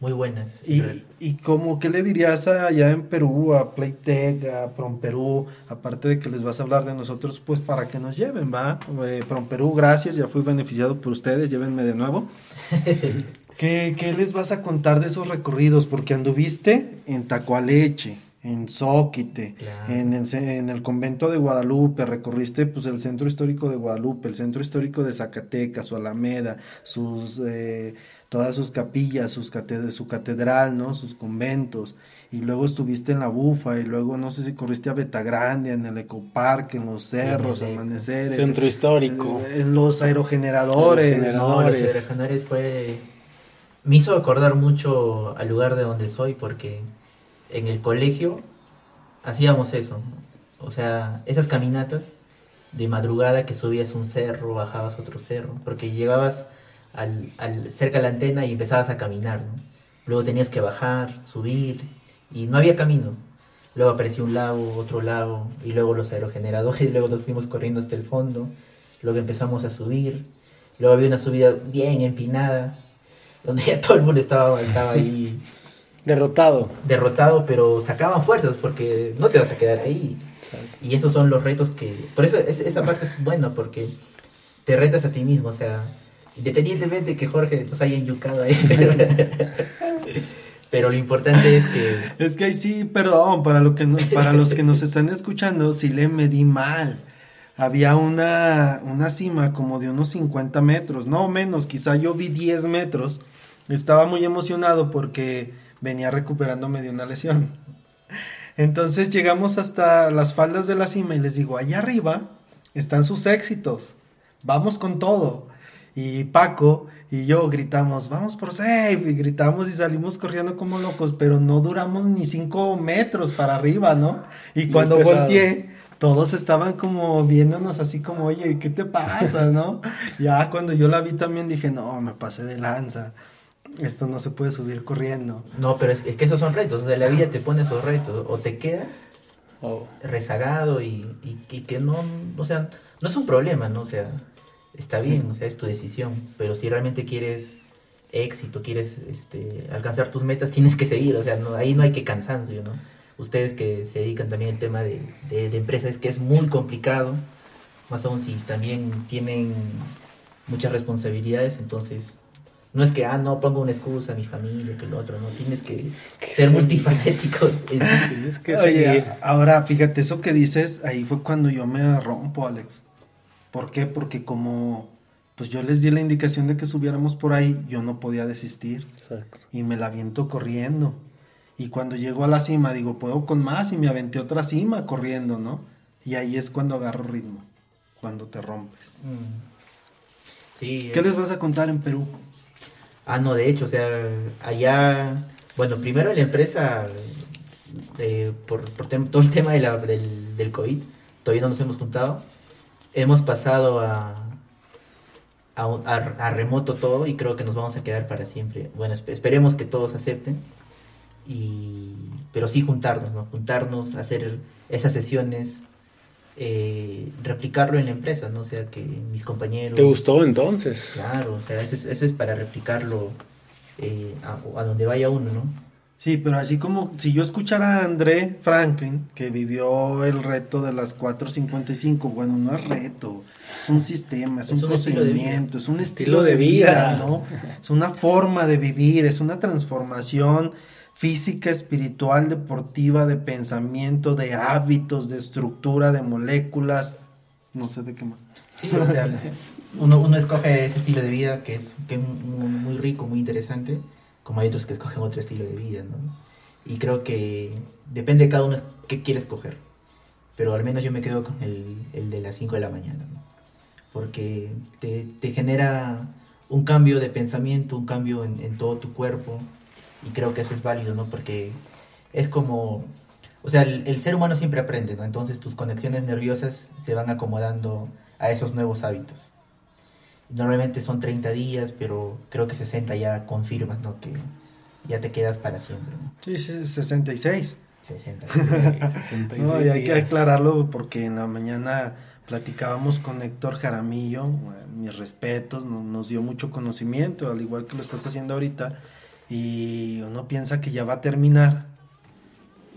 muy buenas. Y, y como, ¿qué le dirías allá en Perú, a Playtech, a Prom Perú, aparte de que les vas a hablar de nosotros, pues para que nos lleven, ¿va? Eh, Prom Perú, gracias, ya fui beneficiado por ustedes, llévenme de nuevo. ¿Qué, ¿Qué, les vas a contar de esos recorridos? Porque anduviste en Tacualeche, en Zóquite, en, el, en el convento de Guadalupe, recorriste pues el centro histórico de Guadalupe, el centro histórico de Zacatecas, su Alameda, sus... Eh, todas sus capillas, sus su catedral, ¿no? Sus conventos. Y luego estuviste en la Bufa y luego no sé si corriste a Betagrande, en el Ecoparque, en los cerros, amaneceres. Centro histórico. Eh, en, los aerogeneradores. No, los aerogeneradores fue... Me hizo acordar mucho al lugar de donde soy porque en el colegio hacíamos eso. O sea, esas caminatas de madrugada que subías un cerro, bajabas otro cerro, porque llegabas al, cerca de la antena y empezabas a caminar, Luego tenías que bajar, subir y no había camino. Luego apareció un lago, otro lago y luego los aerogeneradores, luego nos fuimos corriendo hasta el fondo, luego empezamos a subir, luego había una subida bien empinada, donde ya todo el mundo estaba, estaba ahí derrotado. Derrotado, pero sacaban fuerzas porque no te vas a quedar ahí. Y esos son los retos que... Por eso esa parte es buena porque te retas a ti mismo, o sea, Independientemente que Jorge nos haya enyucado ahí. Pero, lo importante es que... Es que ahí sí, perdón, para, lo que para los que nos están escuchando, sí le medí mal. Había una, una cima como de unos 50 metros, no menos, quizá yo vi 10 metros. Estaba muy emocionado porque venía recuperándome de una lesión. Entonces llegamos hasta las faldas de la cima y les digo, allá arriba están sus éxitos, vamos con todo y Paco y yo gritamos, vamos por safe, y gritamos y salimos corriendo como locos, pero no duramos ni cinco metros para arriba, ¿no? Y cuando volteé, todos estaban como viéndonos así como, oye, ¿qué te pasa, no? ya cuando yo la vi también dije, no, me pasé de lanza. Esto no se puede subir corriendo. No, pero es, que esos son retos. De la vida te pones esos retos. O te quedas oh. rezagado y, y, que no, o sea, no es un problema, ¿no? O sea, está bien, o sea, es tu decisión. Pero si realmente quieres éxito, quieres este, alcanzar tus metas, tienes que seguir. O sea, no, ahí no hay que cansancio, ¿no? ustedes que se dedican también al tema de, de, empresas, que es muy complicado, más aún si también tienen muchas responsabilidades, entonces no es que, ah, no pongo una excusa a mi familia, que lo otro, no, tienes que ser multifacético. tienes que Oye, ahora, fíjate, eso que dices, ahí fue cuando yo me rompo, Alex. ¿Por qué? Porque como, pues yo les di la indicación de que subiéramos por ahí, yo no podía desistir. Exacto. Y me la viento corriendo. Y cuando llego a la cima, digo, puedo con más y me aventé otra cima corriendo, ¿no? Y ahí es cuando agarro ritmo, cuando te rompes. Mm. Sí, ¿Qué les vas a contar en Perú? Ah, no, de hecho, o sea, allá, bueno, primero la empresa, eh, por, todo el tema del, del COVID, todavía no nos hemos juntado. Hemos pasado a, a, a, remoto todo y creo que nos vamos a quedar para siempre. Bueno, esperemos que todos acepten y, pero sí juntarnos, ¿no? Juntarnos, hacer esas sesiones, eh, replicarlo en la empresa, ¿no? O sea, que mis compañeros... ¿Te gustó entonces? Claro, o sea, ese, es para replicarlo eh, a, donde vaya uno, ¿no? Sí, pero así como si yo escuchara a André Franklin, que vivió el reto de las 4.55, bueno, no es reto, es un sistema, es, un, procedimiento, es un estilo, de vida, ¿no? Es una forma de vivir, es una transformación física, espiritual, deportiva, de pensamiento, de hábitos, de estructura, de moléculas, no sé de qué más. Sí, o sea, uno, uno escoge ese estilo de vida que es, que muy, rico, muy interesante, como hay otros que escogen otro estilo de vida, ¿no? Y creo que depende de cada uno qué quiere escoger. Pero al menos yo me quedo con el, el de las 5 de la mañana, ¿no? Porque te, te, genera un cambio de pensamiento, un cambio en, en todo tu cuerpo, y creo que eso es válido, ¿no? Porque es como, o sea, el, ser humano siempre aprende, ¿no? Entonces tus conexiones nerviosas se van acomodando a esos nuevos hábitos. Normalmente son 30 días, pero creo que 60 ya confirmas, ¿no? Que ya te quedas para siempre. ¿no? Sí, sí, 66. 66. no, y hay que aclararlo porque en la mañana platicábamos con Héctor Jaramillo, mis respetos, nos dio mucho conocimiento, al igual que lo estás haciendo ahorita y uno piensa que ya va a terminar,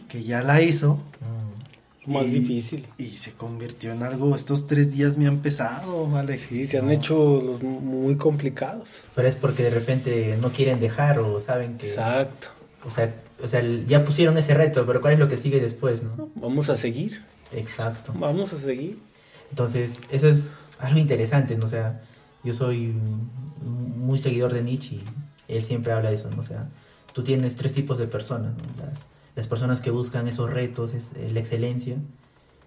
que ya la hizo. Mm. Más difícil. Y se convirtió en algo, estos tres días me han pesado, ¿vale? Sí, se han hecho los muy complicados. Pero es porque de repente no quieren dejar o saben que... Exacto. O sea, o sea, ya pusieron ese reto, pero ¿cuál es lo que sigue después, no? Vamos a seguir. Exacto. Vamos a seguir. Entonces, eso es algo interesante, ¿no? O sea, yo soy muy seguidor de Nietzsche él siempre habla de eso, ¿no? O sea, tú tienes tres tipos de personas, ¿no? las, las, personas que buscan esos retos, es, la excelencia,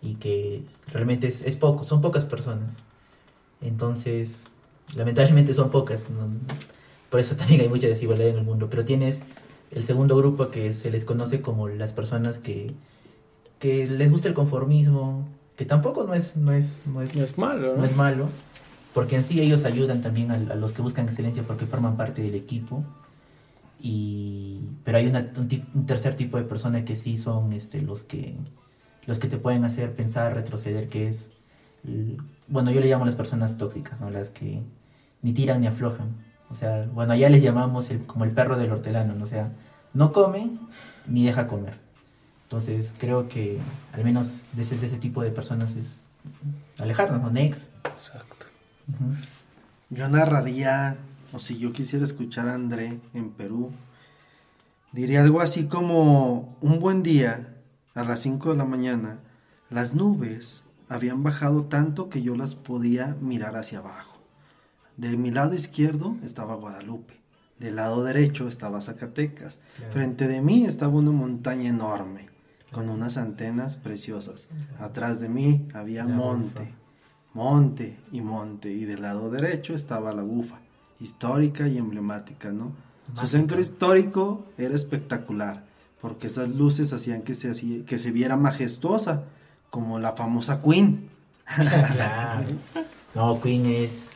y que realmente es, es, poco, son pocas personas. Entonces, lamentablemente son pocas, ¿no? por eso también hay mucha desigualdad en el mundo, pero tienes el segundo grupo que se les conoce como las personas que, que les gusta el conformismo, que tampoco no es, no es, no es, no es malo, ¿no? no es malo, porque en sí ellos ayudan también a, los que buscan excelencia porque forman parte del equipo. Y, pero hay un, tercer tipo de personas que sí son este, los, que, los que te pueden hacer pensar, retroceder, que es, bueno, yo le llamo las personas tóxicas, ¿no? las que ni tiran ni aflojan. O sea, bueno, allá les llamamos el, como el perro del hortelano, ¿no? o sea, no come ni deja comer. Entonces creo que al menos de ese, de ese tipo de personas es alejarnos, ¿no? Next. Exacto. Yo narraría, o si yo quisiera escuchar a André en Perú, diría algo así como un buen día, a las 5 de la mañana, las nubes habían bajado tanto que yo las podía mirar hacia abajo. De mi lado izquierdo estaba Guadalupe, del lado derecho estaba Zacatecas, frente de mí estaba una montaña enorme, con unas antenas preciosas. Atrás de mí había monte monte y monte, y del lado derecho estaba la bufa, histórica y emblemática, ¿no? Su centro histórico era espectacular, porque esas luces hacían que se, que se viera majestuosa, como la famosa Queen. claro. No, Queen es...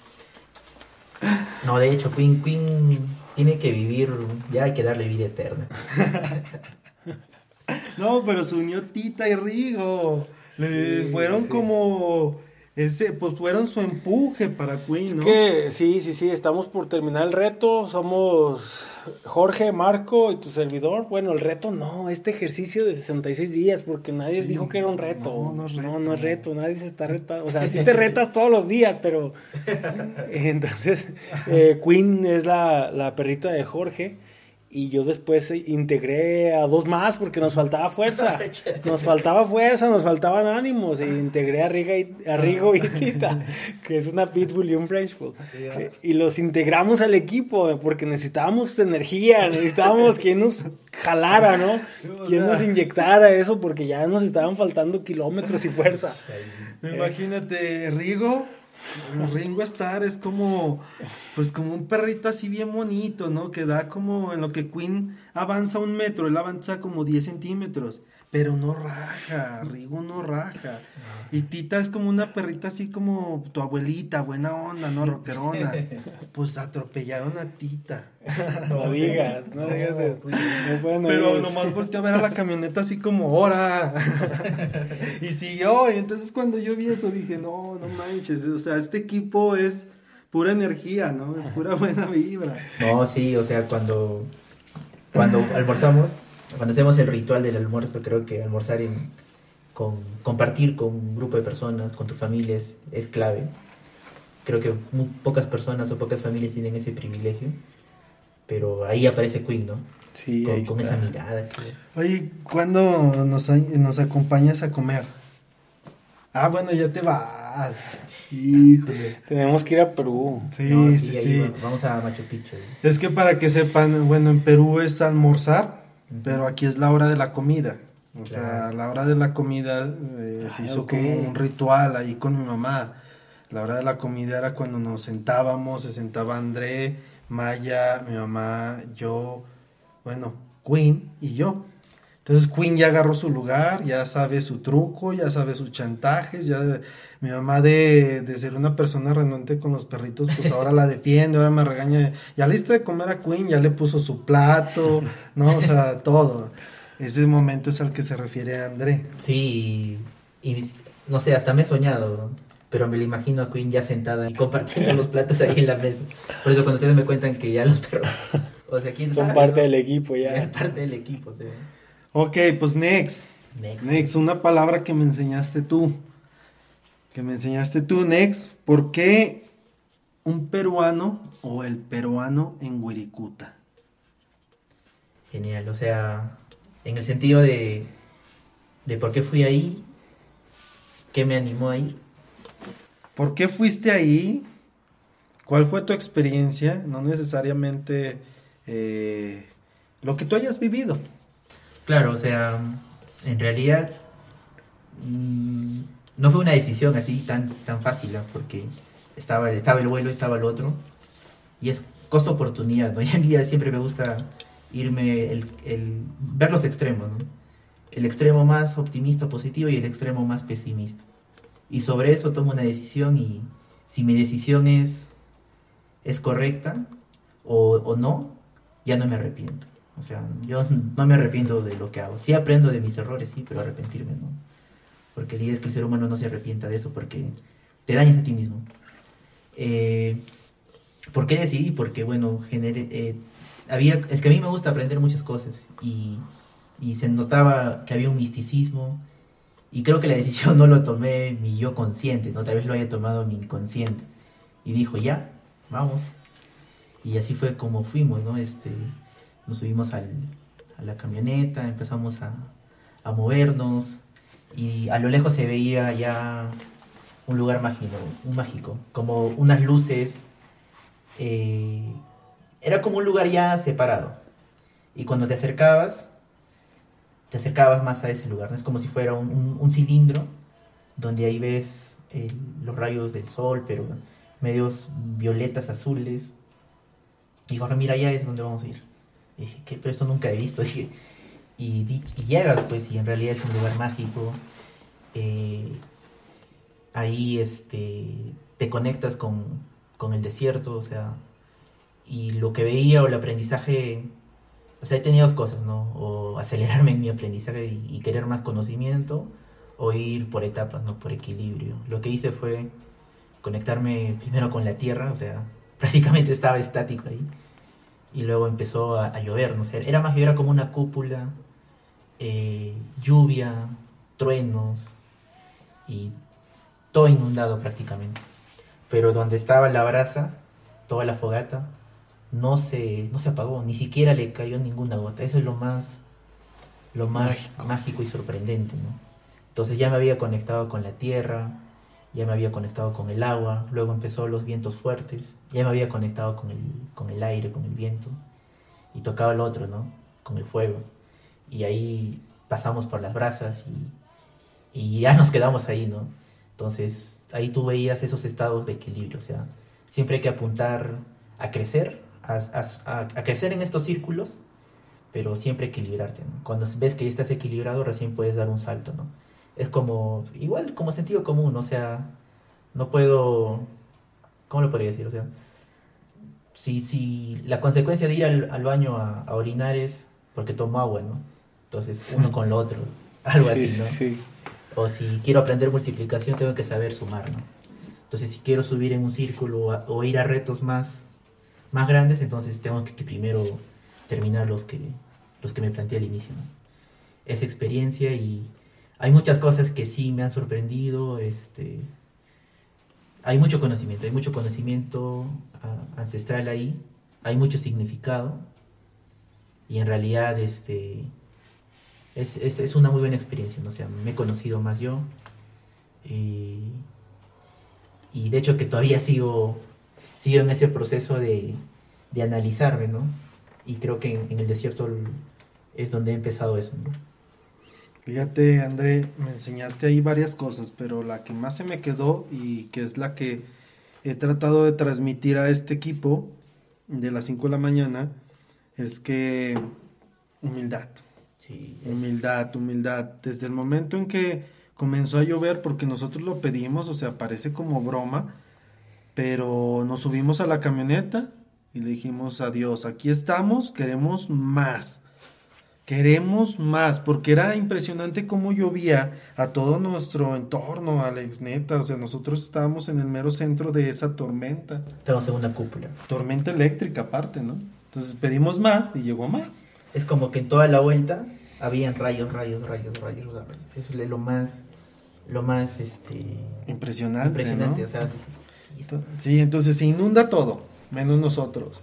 No, de hecho, Queen, Queen tiene que vivir, ya hay que darle vida eterna. no, pero su unió Tita y Rigo. Le fueron como ese, pues fueron su empuje para Queen, ¿no? Es que sí, sí, sí, estamos por terminar el reto, somos Jorge, Marco y tu servidor. Bueno, el reto no, este ejercicio de 66 días, porque nadie dijo que era un reto. No, no es reto. No, no es reto, nadie se está retando. O sea, sí te retas todos los días, pero... Entonces, eh, Queen es la, la perrita de Jorge y yo después integré a dos más porque nos faltaba fuerza. Nos faltaba fuerza, nos faltaban ánimos. E integré a, Riga y, a Rigo y Tita, que es una Pitbull y un French Bull. Y los integramos al equipo porque necesitábamos energía, necesitábamos quien nos jalara, ¿no? Quien nos inyectara eso porque ya nos estaban faltando kilómetros y fuerza. Imagínate, Rigo Ringo Starr es como, pues como un perrito así bien bonito, ¿no? Que da como en lo que Queen avanza un metro, él avanza como 10 centímetros pero no raja, Rigo no raja. Y Tita es como una perrita así como tu abuelita, buena onda, no roquerona. Pues atropellaron a Tita. No digas, no digas eso. pero nomás volteó a ver a la camioneta así como, ¡hora! y siguió, y entonces cuando yo vi eso dije, no, no manches, o sea, este equipo es pura energía, ¿no? Es pura buena vibra. No, sí, o sea, cuando, cuando almorzamos cuando hacemos el ritual del almuerzo, creo que almorzar en, con, compartir con un grupo de personas, con tu familia es, clave. Creo que muy pocas personas o pocas familias tienen ese privilegio, pero ahí aparece Queen, ¿no? Sí, con, esa mirada. Oye, ¿cuándo nos, nos acompañas a comer? Ah, bueno, ya te vas. Híjole. Tenemos que ir a Perú. Sí, sí, sí. Vamos a Machu Picchu. Es que para que sepan, bueno, en Perú es almorzar pero aquí es la hora de la comida. O sea, la hora de la comida eh, se hizo como un ritual ahí con mi mamá. La hora de la comida era cuando nos sentábamos, se sentaba André, Maya, mi mamá, yo, bueno, Queen y yo. Entonces Queen ya agarró su lugar, ya sabe su truco, ya sabe sus chantajes, ya mi mamá de, de ser una persona renuente con los perritos, pues ahora la defiende, ahora me regaña, ya le de comer a Queen, ya le puso su plato, ¿no? O sea, todo. Ese momento es al que se refiere André. Sí, y, no sé, hasta me he soñado, pero me lo imagino a Queen ya sentada y compartiendo los platos ahí en la mesa. Por eso cuando ustedes me cuentan que ya los perros... O sea, ¿quién Son parte del equipo ya. Es parte del equipo, sí. Ok, pues next. Next. una palabra que me enseñaste tú. Que me enseñaste tú, next. ¿Por qué un peruano o el peruano en Wirikuta? Genial, o sea, en el sentido de, de por qué fui ahí, qué me animó a ir. ¿Por qué fuiste ahí? ¿Cuál fue tu experiencia? No necesariamente eh, lo que tú hayas vivido. Claro, o sea, en realidad mm, no fue una decisión así tan, tan fácil, porque estaba, estaba el vuelo, estaba el otro, y es costo-oportunidad, ¿no? A mí siempre me gusta irme, el, el, ver los extremos, ¿no? El extremo más optimista, positivo, y el extremo más pesimista. Y sobre eso tomo una decisión y si mi decisión es, es correcta o, o no, ya no me arrepiento. O sea, yo no me arrepiento de lo que hago. Sí aprendo de mis errores, sí, pero arrepentirme no. Porque la idea es que el ser humano no se arrepienta de eso porque te dañas a ti mismo. Eh, ¿Por qué decidí? Porque, bueno, generé, eh, había, es que a mí me gusta aprender muchas cosas y, y se notaba que había un misticismo y creo que la decisión no lo tomé mi yo consciente, ¿no? Tal vez lo haya tomado mi inconsciente. Y dijo, ya, vamos. Y así fue como fuimos, ¿no? Este, nos subimos al, a la camioneta, empezamos a, movernos y a lo lejos se veía ya un lugar mágico, un mágico, como unas luces. Eh, era como un lugar ya separado. Y cuando te acercabas, te acercabas más a ese lugar. ¿no? Es como si fuera un, cilindro donde ahí ves los rayos del sol, pero medios violetas, azules Y ahora mira, allá es donde vamos a ir. Y dije, ¿qué? Pero eso nunca he visto. Dije, y, y llegas, pues, y en realidad es un lugar mágico. Eh, ahí este, te conectas con, con el desierto, o sea, y lo que veía o el aprendizaje, o sea, he tenido dos cosas, ¿no? O acelerarme en mi aprendizaje y, querer más conocimiento, o ir por etapas, ¿no? Por equilibrio. Lo que hice fue conectarme primero con la tierra, o sea, prácticamente estaba estático ahí, y luego empezó a, llover, ¿no? O sea, era más que era como una cúpula, eh, lluvia, truenos, y todo inundado prácticamente. Pero donde estaba la brasa, toda la fogata, no se, no se apagó, ni siquiera le cayó ninguna gota. Eso es lo más, lo más mágico, y sorprendente, ¿no? Entonces ya me había conectado con la tierra, ya me había conectado con el agua, luego empezó los vientos fuertes, ya me había conectado con el, con el aire, con el viento, y tocaba el otro, ¿no? Con el fuego. Y ahí pasamos por las brasas y, y ya nos quedamos ahí, ¿no? Entonces ahí tú veías esos estados de equilibrio, o sea, siempre hay que apuntar a crecer a, crecer en estos círculos, pero siempre equilibrarte. Cuando ves que ya estás equilibrado, recién puedes dar un salto. ¿no? Es como, igual como sentido común, o sea, no puedo, ¿cómo lo podría decir? O sea, si, si la consecuencia de ir al, baño a, orinar es porque tomo agua, ¿no? Entonces, uno con lo otro, algo así, ¿no? O si quiero aprender multiplicación, tengo que saber sumar, ¿no? Entonces, si quiero subir en un círculo o ir a retos más más grandes, entonces tengo que, primero terminar los que, los que me planteé al inicio. Esa experiencia y hay muchas cosas que sí me han sorprendido. Este, hay mucho conocimiento, hay mucho conocimiento ah, ancestral ahí, hay mucho significado y en realidad este, es, es, una muy buena experiencia, ¿no? o me he conocido más yo y, de hecho que todavía sigo sigo en ese proceso de, de analizarme, ¿no? Y creo que en, el desierto es donde he empezado eso, ¿no? Fíjate, André, me enseñaste ahí varias cosas, pero la que más se me quedó y que es la que he tratado de transmitir a este equipo de las 5 de la mañana es que humildad. Sí, humildad, humildad. Desde el momento en que comenzó a llover, porque nosotros lo pedimos, o sea, parece como broma, pero nos subimos a la camioneta y le dijimos adiós, aquí estamos, queremos más. Queremos más, porque era impresionante cómo llovía a todo nuestro entorno, Alex, neta. O sea, nosotros estábamos en el mero centro de esa tormenta. Estábamos en una cúpula. Tormenta eléctrica, aparte, ¿no? Entonces pedimos más y llegó más. Es como que en toda la vuelta habían rayos, rayos, rayos, rayos, rayos. Eso es lo más, lo más, este... Impresionante, Impresionante, o sea, Sí, entonces se inunda todo, menos nosotros.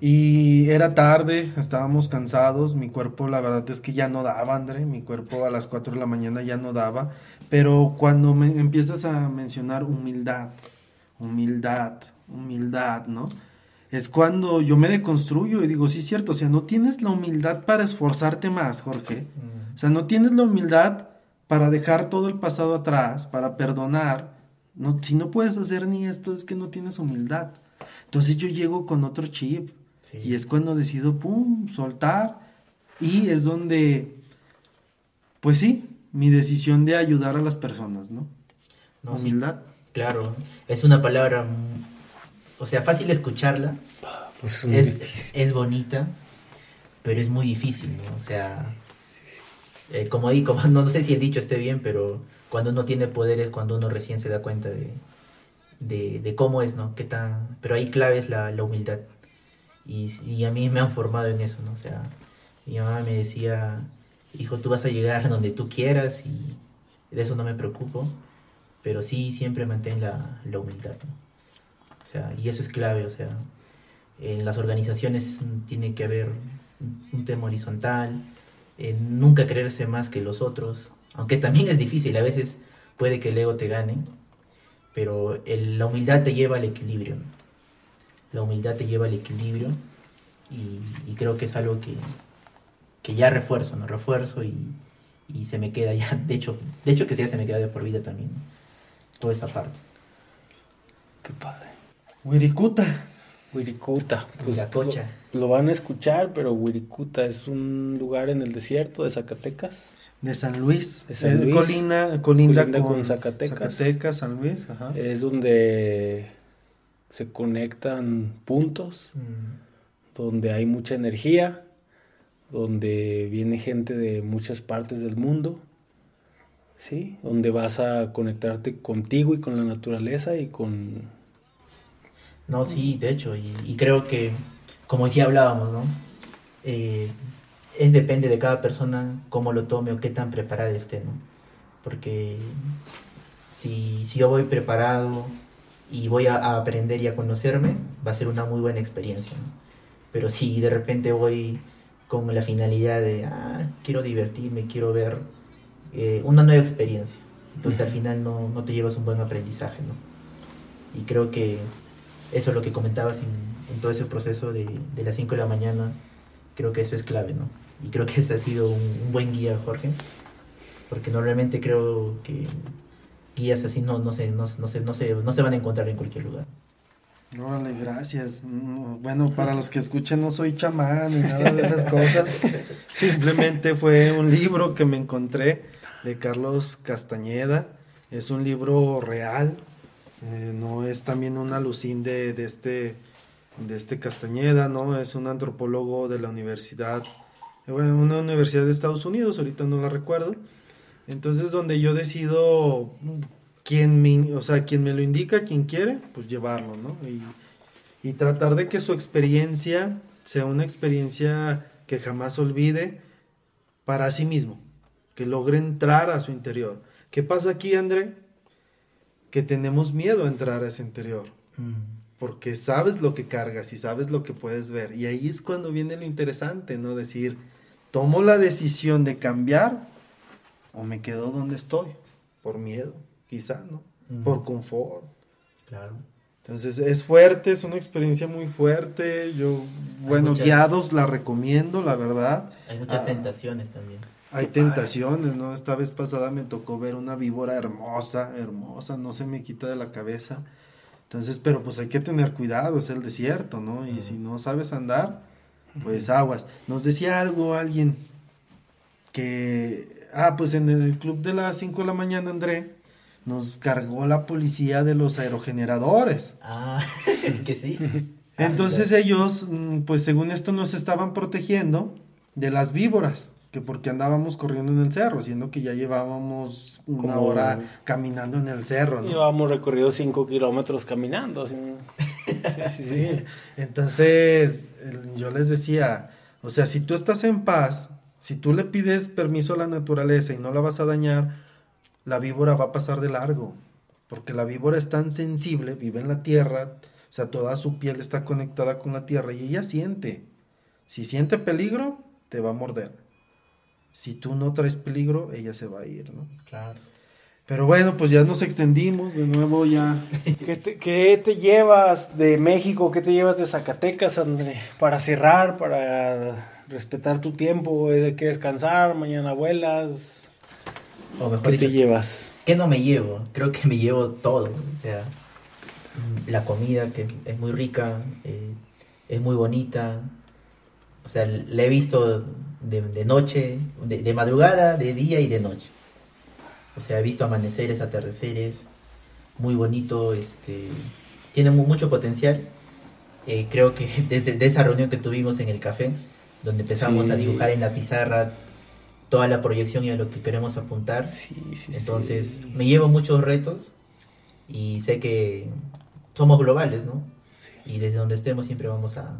Y era tarde, estábamos cansados, mi cuerpo la verdad es que ya no daba, André, mi cuerpo a las 4 de la mañana ya no daba, pero cuando me empiezas a mencionar humildad, humildad, humildad, ¿no? Es cuando yo me deconstruyo y digo, sí, cierto, o sea, no tienes la humildad para esforzarte más, Jorge. Mm. O sea, no tienes la humildad para dejar todo el pasado atrás, para perdonar, no, si no puedes hacer ni esto, es que no tienes humildad. Entonces yo llego con otro chip. Y es cuando decido, pum, soltar. Y es donde, pues sí, mi decisión de ayudar a las personas, ¿no? humildad. claro, es una palabra, o sea, fácil escucharla. Pues es, es, bonita, pero es muy difícil, ¿no? O sea, eh, como, como no sé si el dicho esté bien, pero cuando uno tiene poderes, cuando uno recién se da cuenta de, de, cómo es, ¿no? Qué tan, pero ahí clave es la, la humildad. Y, a mí me han formado en eso, ¿no? O sea, mi mamá me decía, hijo, tú vas a llegar donde tú quieras y de eso no me preocupo, pero sí siempre mantén la, la humildad, ¿no? O sea, y eso es clave, o sea, en las organizaciones tiene que haber un tema horizontal, nunca creerse más que los otros, aunque también es difícil, a veces puede que el ego te gane, pero la humildad te lleva al equilibrio. La humildad te lleva al equilibrio y, creo que es algo que, ya refuerzo, ¿no? Refuerzo y, se me queda ya, de hecho, de hecho que ya se me queda de por vida también, toda esa parte. Qué padre. Wirikuta, Wirikuta. Pues, lo, van a escuchar, pero Wirikuta es un lugar en el desierto de Zacatecas. De San Luis. De San Luis. colina, colinda, con, Zacatecas. Zacatecas, San Luis. Es donde se conectan puntos, mm. donde hay mucha energía, donde viene gente de muchas partes del mundo. ¿sí? Donde vas a conectarte contigo y con la naturaleza y con no, sí, de hecho, y, creo que, como aquí hablábamos, ¿no? Eh, es depende de cada persona cómo lo tome o qué tan preparada esté, ¿no? Porque si, si yo voy preparado y voy a, aprender y a conocerme, va a ser una muy buena experiencia, ¿no? Pero si de repente voy con la finalidad de, ah, quiero divertirme, quiero ver eh, una nueva experiencia, entonces al final no, no te llevas un buen aprendizaje, ¿no? Y creo que eso es lo que comentabas en, todo ese proceso de, las 5 de la mañana, creo que eso es clave, ¿no? Y creo que ese ha sido un, buen guía, Jorge, porque normalmente creo que guías así no, no, se, no, no, se, no, se, no se van a encontrar en cualquier lugar. Órale, gracias. Bueno, para los que escuchen, no soy chamán ni nada de esas cosas. Simplemente fue un libro que me encontré de Carlos Castañeda. Es un libro real, eh, no es también un alucín de, de, este, de este Castañeda, ¿no? Es un antropólogo de la universidad, eh, bueno, una universidad de Estados Unidos, ahorita no la recuerdo. Entonces, donde yo decido quién me, o sea, quien me lo indica, quien quiere, pues llevarlo, ¿no? Y, y tratar de que su experiencia sea una experiencia que jamás olvide para sí mismo, que logre entrar a su interior. ¿Qué pasa aquí, André? que tenemos miedo a entrar a ese interior. Mm. Porque sabes lo que cargas y sabes lo que puedes ver. Y ahí es cuando viene lo interesante, ¿no? Decir, tomo la decisión de cambiar o me quedo donde estoy. Por miedo, quizá, ¿no? Mm. Por confort. Claro. Entonces es fuerte, es una experiencia muy fuerte. Yo, bueno, guiados la recomiendo, la verdad. Hay muchas ah, tentaciones también. Hay tentaciones, ¿no? Esta vez pasada me tocó ver una víbora hermosa, hermosa, no se me quita de la cabeza. Entonces, pero pues hay que tener cuidado, es el desierto, ¿no? Y si no sabes andar, pues aguas. Nos decía algo alguien que, ah, pues en el club de las 5 de la mañana, André, nos cargó la policía de los aerogeneradores. Ah, que sí. Entonces ellos, mm, pues según esto, nos estaban protegiendo de las víboras que porque andábamos corriendo en el cerro, siendo que ya llevábamos una hora caminando en el cerro. ¿no? Llevábamos recorrido cinco kilómetros caminando. Sí, sí, sí. Entonces, yo les decía, o sea, si tú estás en paz, si tú le pides permiso a la naturaleza y no la vas a dañar, la víbora va a pasar de largo, porque la víbora es tan sensible, vive en la tierra, o sea, toda su piel está conectada con la tierra y ella siente. Si siente peligro, te va a morder si tú no traes peligro, ella se va a ir, ¿no? Claro. Pero bueno, pues ya nos extendimos, de nuevo ya. ¿Qué te, llevas de México? ¿Qué te llevas de Zacatecas, André? Para cerrar, para respetar tu tiempo, hay que descansar, mañana vuelas. O mejor ¿Qué te llevas? ¿Qué no me llevo? Creo que me llevo todo. O sea, la comida que es muy rica, eh, es muy bonita. O sea, la he visto de, noche, de, madrugada, de día y de noche. O sea, he visto amaneceres, atardeceres, muy bonito, este, tiene mucho potencial. Eh, creo que desde esa reunión que tuvimos en el café, donde empezamos a dibujar en la pizarra toda la proyección y a lo que queremos apuntar. Entonces, me llevo muchos retos y sé que somos globales, ¿no? Y desde donde estemos siempre vamos a,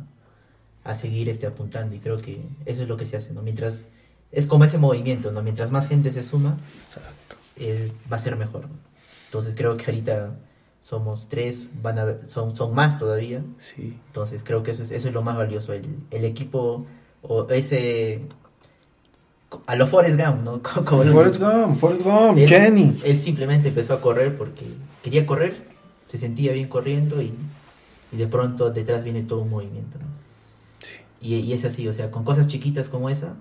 a seguir este, apuntando. Y creo que eso es lo que se hace, ¿no? Mientras, es como ese movimiento, ¿no? Mientras más gente se suma, eh, va a ser mejor. Entonces creo que ahorita somos tres, van a son, son más todavía. Sí. Entonces creo que eso es, eso es lo más valioso, el, el equipo o ese... A lo Forrest Gump, ¿no? Como Forrest Gump, Forrest Gump, Kenny. Él simplemente empezó a correr porque quería correr, se sentía bien corriendo y, y de pronto detrás viene todo un movimiento, ¿no? Y, es así, o sea, con cosas chiquitas como esa,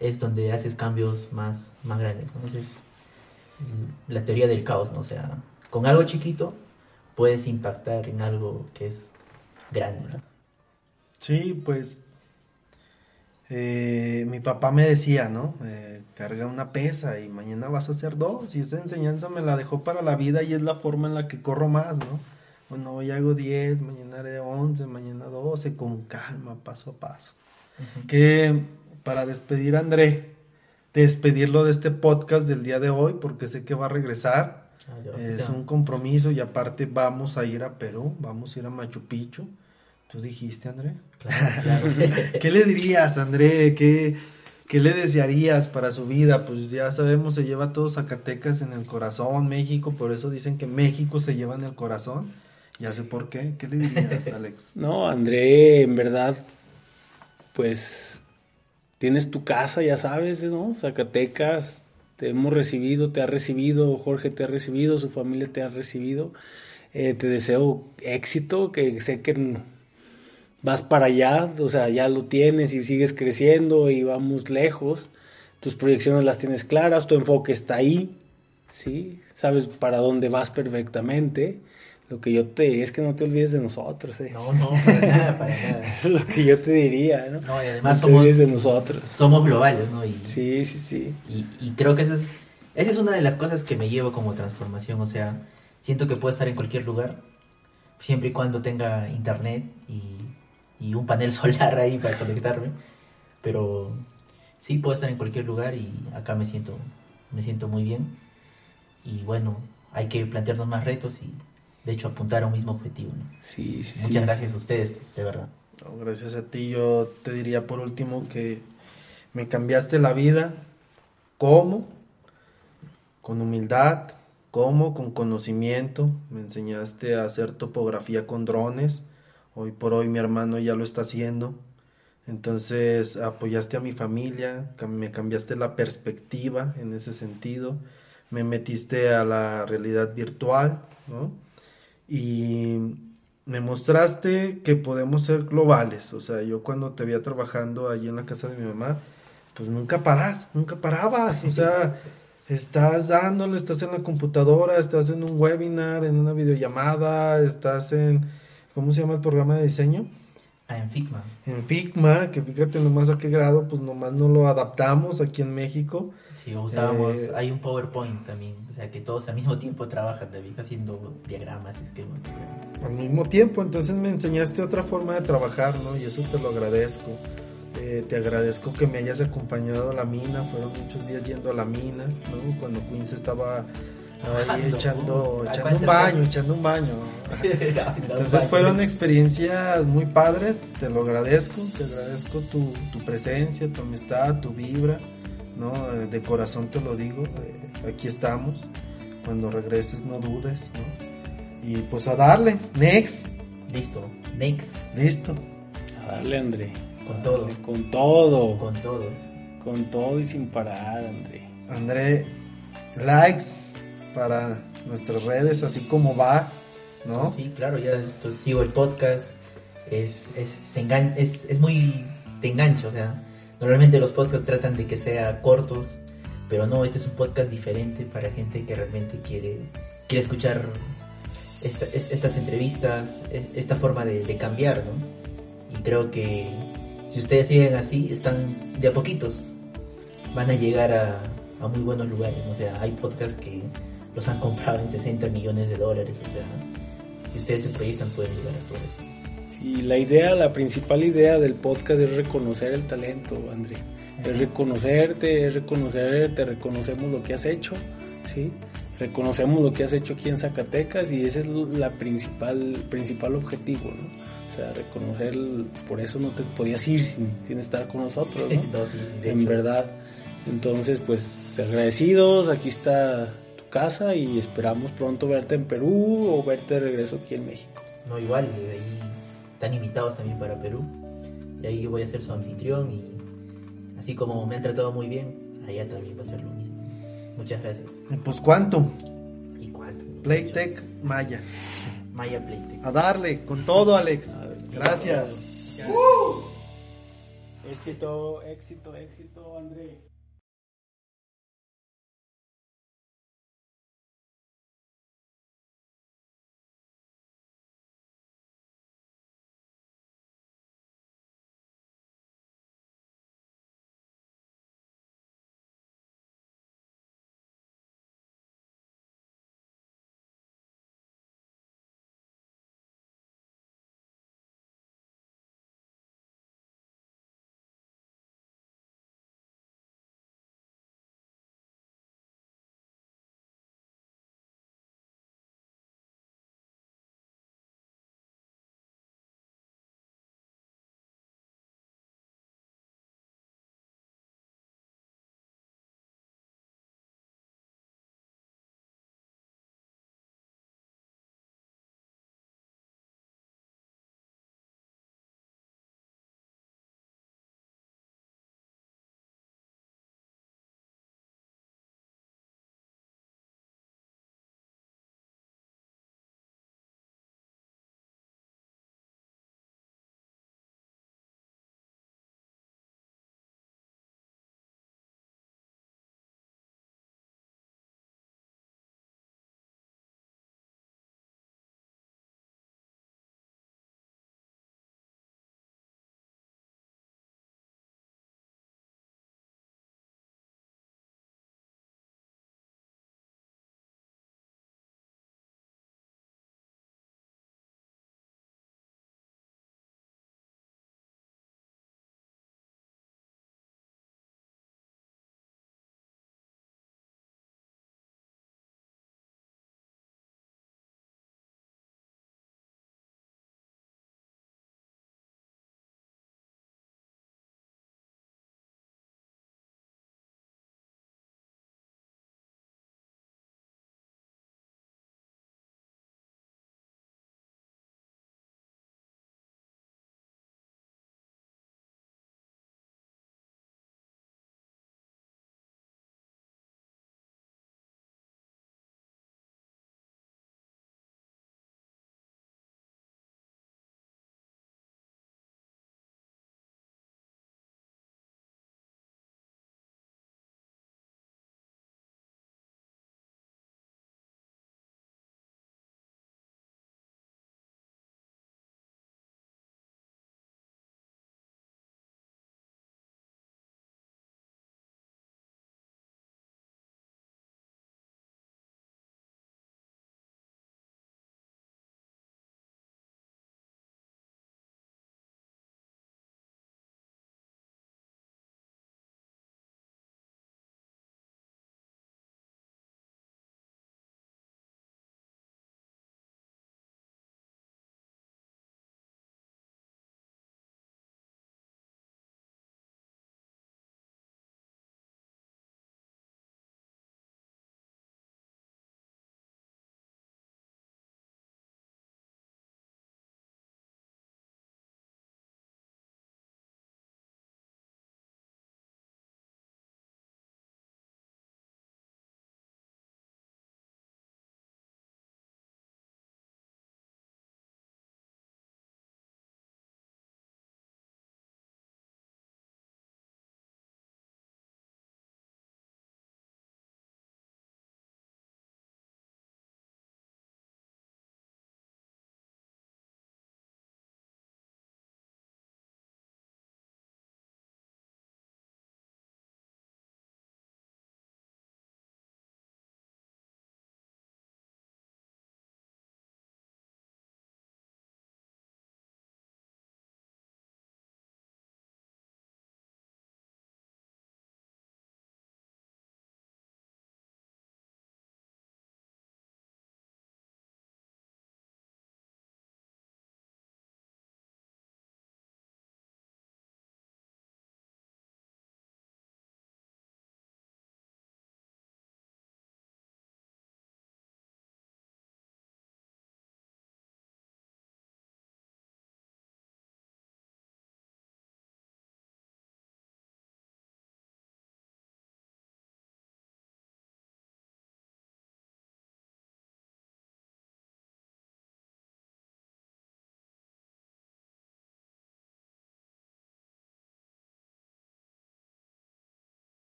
es donde haces cambios más, más grandes, ¿no? Esa es la teoría del caos, ¿no? O sea, con algo chiquito puedes impactar en algo que es grande. Sí, pues eh, mi papá me decía, ¿no? Eh, carga una pesa y mañana vas a hacer dos. Y esa enseñanza me la dejó para la vida y es la forma en la que corro más, ¿no? Bueno, hoy hago 10, mañana haré 11, mañana 12, con calma, paso a paso. Que para despedir a André, despedirlo de este podcast del día de hoy, porque sé que va a regresar. Ah, es un compromiso y aparte vamos a ir a Perú, vamos a ir a Machu Picchu. ¿Tú dijiste, André? Claro, claro. ¿Qué le dirías, André? ¿Qué, ¿Qué le desearías para su vida? Pues ya sabemos, se lleva todo Zacatecas en el corazón, México, por eso dicen que México se lleva en el corazón. Ya sé por qué. ¿Qué le dirías, Alex? no, André, en verdad, pues tienes tu casa, ya sabes, ¿no? Zacatecas, te hemos recibido, te ha recibido, Jorge te ha recibido, su familia te ha recibido. Eh, te deseo éxito, que sé que vas para allá, o sea, ya lo tienes y sigues creciendo y vamos lejos. Tus proyecciones las tienes claras, tu enfoque está ahí, ¿sí? Sabes para dónde vas perfectamente. Lo que yo te es que no te olvides de nosotros. ¿eh? No, no, para nada, para nada. Lo que yo te diría, ¿no? No, y además somos, de nosotros. Somos globales, ¿no? Y, sí, sí, sí. Y, y creo que esa es, esa es una de las cosas que me llevo como transformación. O sea, siento que puedo estar en cualquier lugar, siempre y cuando tenga internet y, y un panel solar ahí para conectarme. Pero sí, puedo estar en cualquier lugar y acá me siento, me siento muy bien. Y bueno, hay que plantearnos más retos y de hecho apuntar a un mismo objetivo. Sí, sí, Muchas gracias a ustedes, de verdad. gracias a ti. Yo te diría por último que me cambiaste la vida. ¿Cómo? Con humildad. ¿Cómo? Con conocimiento. Me enseñaste a hacer topografía con drones. Hoy por hoy mi hermano ya lo está haciendo. Entonces apoyaste a mi familia, me cambiaste la perspectiva en ese sentido, me metiste a la realidad virtual, ¿no? y me mostraste que podemos ser globales. O sea, yo cuando te veía trabajando allí en la casa de mi mamá, pues nunca paras, nunca parabas. O sea, estás dándole, estás en la computadora, estás en un webinar, en una videollamada, estás en, ¿cómo se llama el programa de diseño? Ah, en Figma. En Figma, que fíjate nomás a qué grado, pues nomás no lo adaptamos aquí en México Sí, usábamos, eh, hay un PowerPoint también, o sea que todos al mismo tiempo trabajan, David, haciendo diagramas, esquemas. Al mismo tiempo, entonces me enseñaste otra forma de trabajar, ¿no? Y eso te lo agradezco. Eh, te agradezco que me hayas acompañado a la mina, fueron muchos días yendo a la mina, ¿no? Cuando Queens estaba ahí echando, echando un baño, echando un baño. Entonces fueron experiencias muy padres, te lo agradezco, te agradezco tu, tu presencia, tu amistad, tu vibra. ¿no? De corazón te lo digo, eh, aquí estamos. Cuando regreses no dudes, ¿no? Y pues a darle, next. Listo, next. Listo. A darle, André. Con todo. con todo. Con todo. Con todo y sin parar, André. André, likes para nuestras redes, así como va, ¿no? Sí, claro, ya sigo el podcast. Es, es, es, es muy. Te engancho, o sea Normalmente los podcasts tratan de que sean cortos, pero no, este es un podcast diferente para gente que realmente quiere, quiere escuchar estas entrevistas, esta forma de, cambiar, ¿no? Y creo que si ustedes siguen así, están de a poquitos, van a llegar a, a muy buenos lugares, o sea, hay podcasts que los han comprado en 60 millones de dólares, o sea, si ustedes se proyectan pueden llegar a todo eso. Y la idea, la principal idea del podcast es reconocer el talento, André. Es reconocerte, es reconocerte, reconocemos lo que has hecho, ¿sí? Reconocemos lo que has hecho aquí en Zacatecas y ese es la principal, principal objetivo, ¿no? O sea, reconocer, por eso no te podías ir sin, sin estar con nosotros, ¿no? en verdad. Entonces, pues agradecidos, aquí está casa y esperamos pronto verte en Perú o verte de regreso aquí en México. No, igual, de ahí están invitados también para Perú. Y ahí yo voy a ser su anfitrión y así como me han tratado muy bien, allá también va a ser lo mismo. Muchas gracias. Pues cuánto. ¿Y cuánto? Playtech Maya. Maya Playtech. A darle, con todo Alex. Gracias. Éxito, éxito, éxito, André.